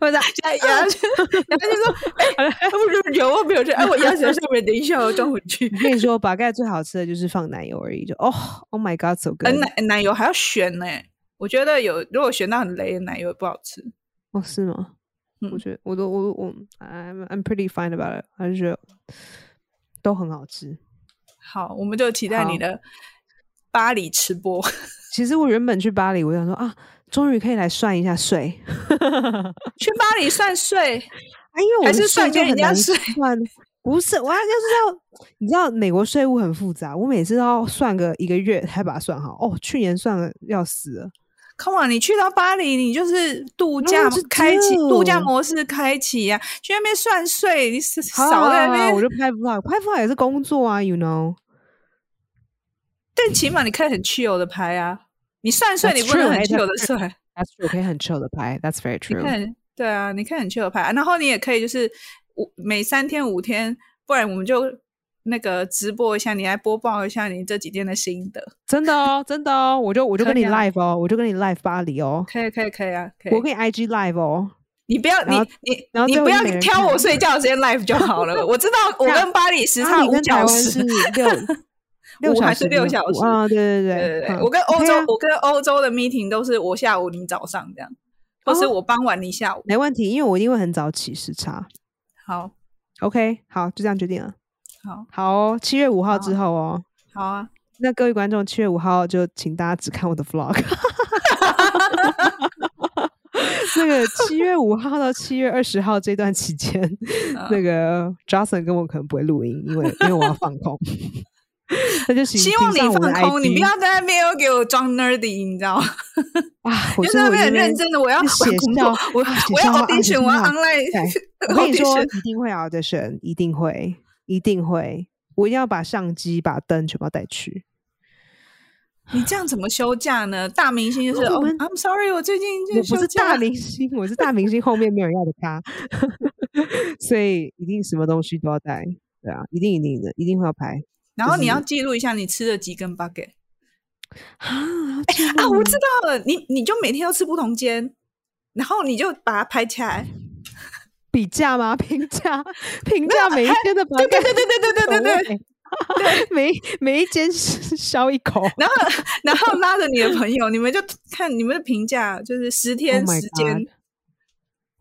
或者牙牙，然后就说：“哎，不是有我，没有这？哎，我牙齿上面，等一下我装回 去。”我跟你说，把盖最好吃的就是放奶油而已，就哦，Oh my God，so good！奶奶油还要选呢，我觉得有如果选到很雷的奶油也不好吃。哦，是吗？我觉得我都我我 I'm I'm pretty fine about it，还是觉得都很好吃。好，我们就期待你的巴黎吃播。其实我原本去巴黎，我想说啊。终于可以来算一下税，去巴黎算税啊？因为我还是算跟人家算，不是我要就是要你知道美国税务很复杂，我每次都要算个一个月才把它算好。哦，去年算了要死了。Come on，你去到巴黎，你就是度假开启度假模式开启呀，去那边算税，你少在那边我就拍不好，拍不好也是工作啊，You know。但起码你可以很 chill 的拍啊。你算税，你不能很 chill 的算。That's true，可以很 chill 的拍。That's very true。你看，对啊，你可以很 chill 的拍。然后你也可以就是五每三天五天，不然我们就那个直播一下，你来播报一下你这几天的心得。真的哦，真的哦，我就我就跟你 live 哦，我就跟你 live 巴黎哦。可以可以可以啊，我跟你 IG live 哦。你不要你你你不要挑我睡觉的时间 live 就好了。我知道 我跟巴黎时差五小时。六还是六小时啊？对对对对对，我跟欧洲，我跟欧洲的 meeting 都是我下午你早上这样，或是我傍晚你下午，没问题，因为我一定会很早起时差。好，OK，好，就这样决定了。好，好，七月五号之后哦。好啊，那各位观众，七月五号就请大家只看我的 vlog。那个七月五号到七月二十号这段期间，那个 Johnson 跟我可能不会录音，因为因为我要放空。希望你放空，你不要在那边又给我装 nerdy，你知道吗？啊，我在那边很认真的，我要写到 我我要 audition，我要 online。我跟你说，一定会 audition，一定会，一定会。我一定要把相机、把灯全部带去。你这样怎么休假呢？大明星就是哦，I'm sorry，我最近我不是大明星，我是大明星后面没有人要的咖，所以一定什么东西都要带。对啊，一定一定的，一定会要拍。然后你要记录一下你吃了几根 bucket 啊啊！我知道了，你你就每天要吃不同间，然后你就把它拍起来，比价吗？评价评价 每一间的 bucket，对对对对对对对对对，每每一间削一口，然后然后拉着你的朋友，你们就看你们的评价，就是十天时间。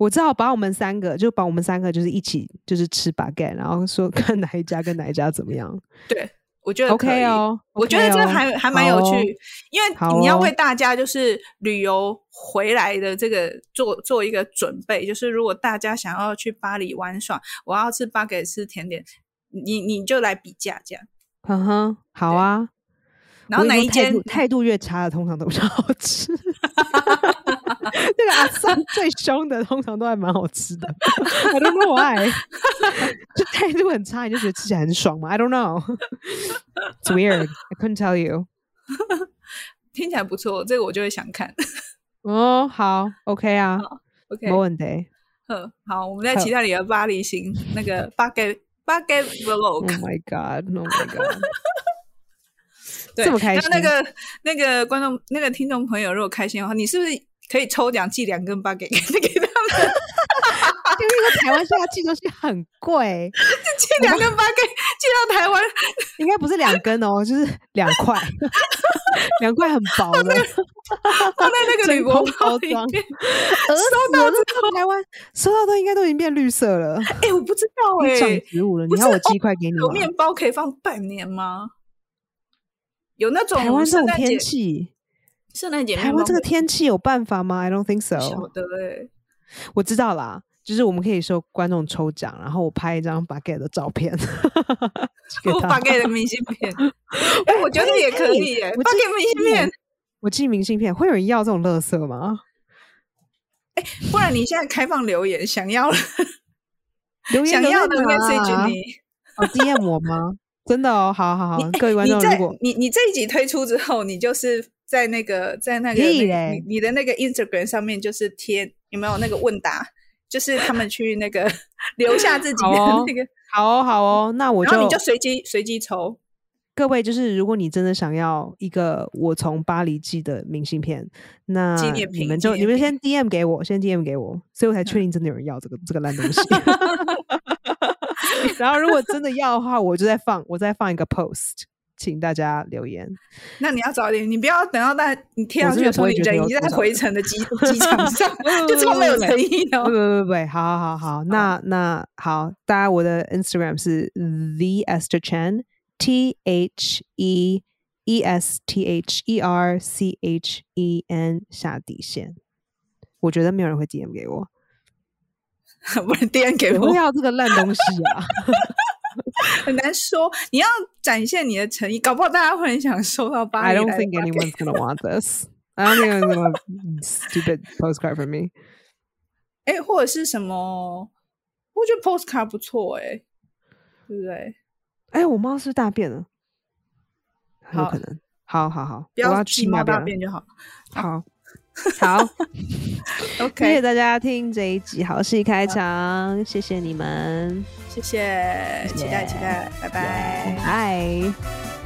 我只好把我们三个，就把我们三个就是一起就是吃 baguette，然后说看哪一家跟哪一家怎么样。对，我觉得 OK 哦，我觉得这还还蛮有趣，因为你要为大家就是旅游回来的这个做做一个准备，就是如果大家想要去巴黎玩耍，我要吃 baguette 吃甜点，你你就来比价这样。哼哼，好啊。然后哪一间态度越差的，通常都比较好吃。那个阿三最凶的，通常都还蛮好吃的。I don't know why，就态度很差，你就觉得吃起来很爽嘛？I don't know，it's weird. I couldn't tell you。听起来不错，这个我就会想看。哦，好，OK 啊，OK，没问题。嗯，好，我们在期待你的巴黎行那个巴给巴给 vlog。Oh my god！Oh my god！这么开心，那那个那个观众、那个听众朋友，如果开心的话，你是不是可以抽奖寄两根八给给 给他们？因为台湾现在寄东西很贵，寄两根八给寄到台湾，应该不是两根哦，就是两块，两块很薄的，放在那个铝箔包装。收到台湾收到都应该都已经变绿色了。哎，我不知道哎，长植物了。你看我寄一块给你，有面包可以放半年吗？有那种台湾这种天气，圣诞节台湾这个天气有办法吗？I don't think so。晓得嘞，我知道啦，就是我们可以收观众抽奖，然后我拍一张 Baguette 的照片，我 Baguette 的明信片。哎，我觉得也可以耶，Baguette 明信片，我寄明信片，会有人要这种乐色吗？哎，不然你现在开放留言，想要留言想要的 message 你，哦，DM 我吗？真的哦，好好好，各位观众，如果你你这一集推出之后，你就是在那个在那个你你的那个 Instagram 上面就是贴有没有那个问答，就是他们去那个 留下自己的那个，好哦，好哦，那我就你就随机随机抽。各位，就是如果你真的想要一个我从巴黎寄的明信片，那你们就你们先 DM 给我，先 DM 给我，所以我才确定真的有人要这个这个烂东西。然后如果真的要的话，我就再放，我再放一个 post，请大家留言。那你要早点，你不要等到大你贴上去的时候，你人已经在回程的机机场上，就这么没有诚意哦。不不不不，好好好好，那那好，大家我的 Instagram 是 the Esther Chen。T H E E S T H E R C H E N 下底线，我觉得没有人会 DM 给我，不是 DM 给我，不要这个烂东西啊！很难说，你要展现你的诚意，搞不好大家会很想收到巴黎。I don't think anyone's gonna want this. I don't think anyone's gonna stupid postcard for me. 哎，或者是什么？我觉得 postcard 不错，哎，对不对？哎，我猫是大便了，有可能。好好好，不要去猫大便就好。好，好，OK。谢谢大家听这一集好戏开场，谢谢你们，谢谢，期待期待，拜拜，拜。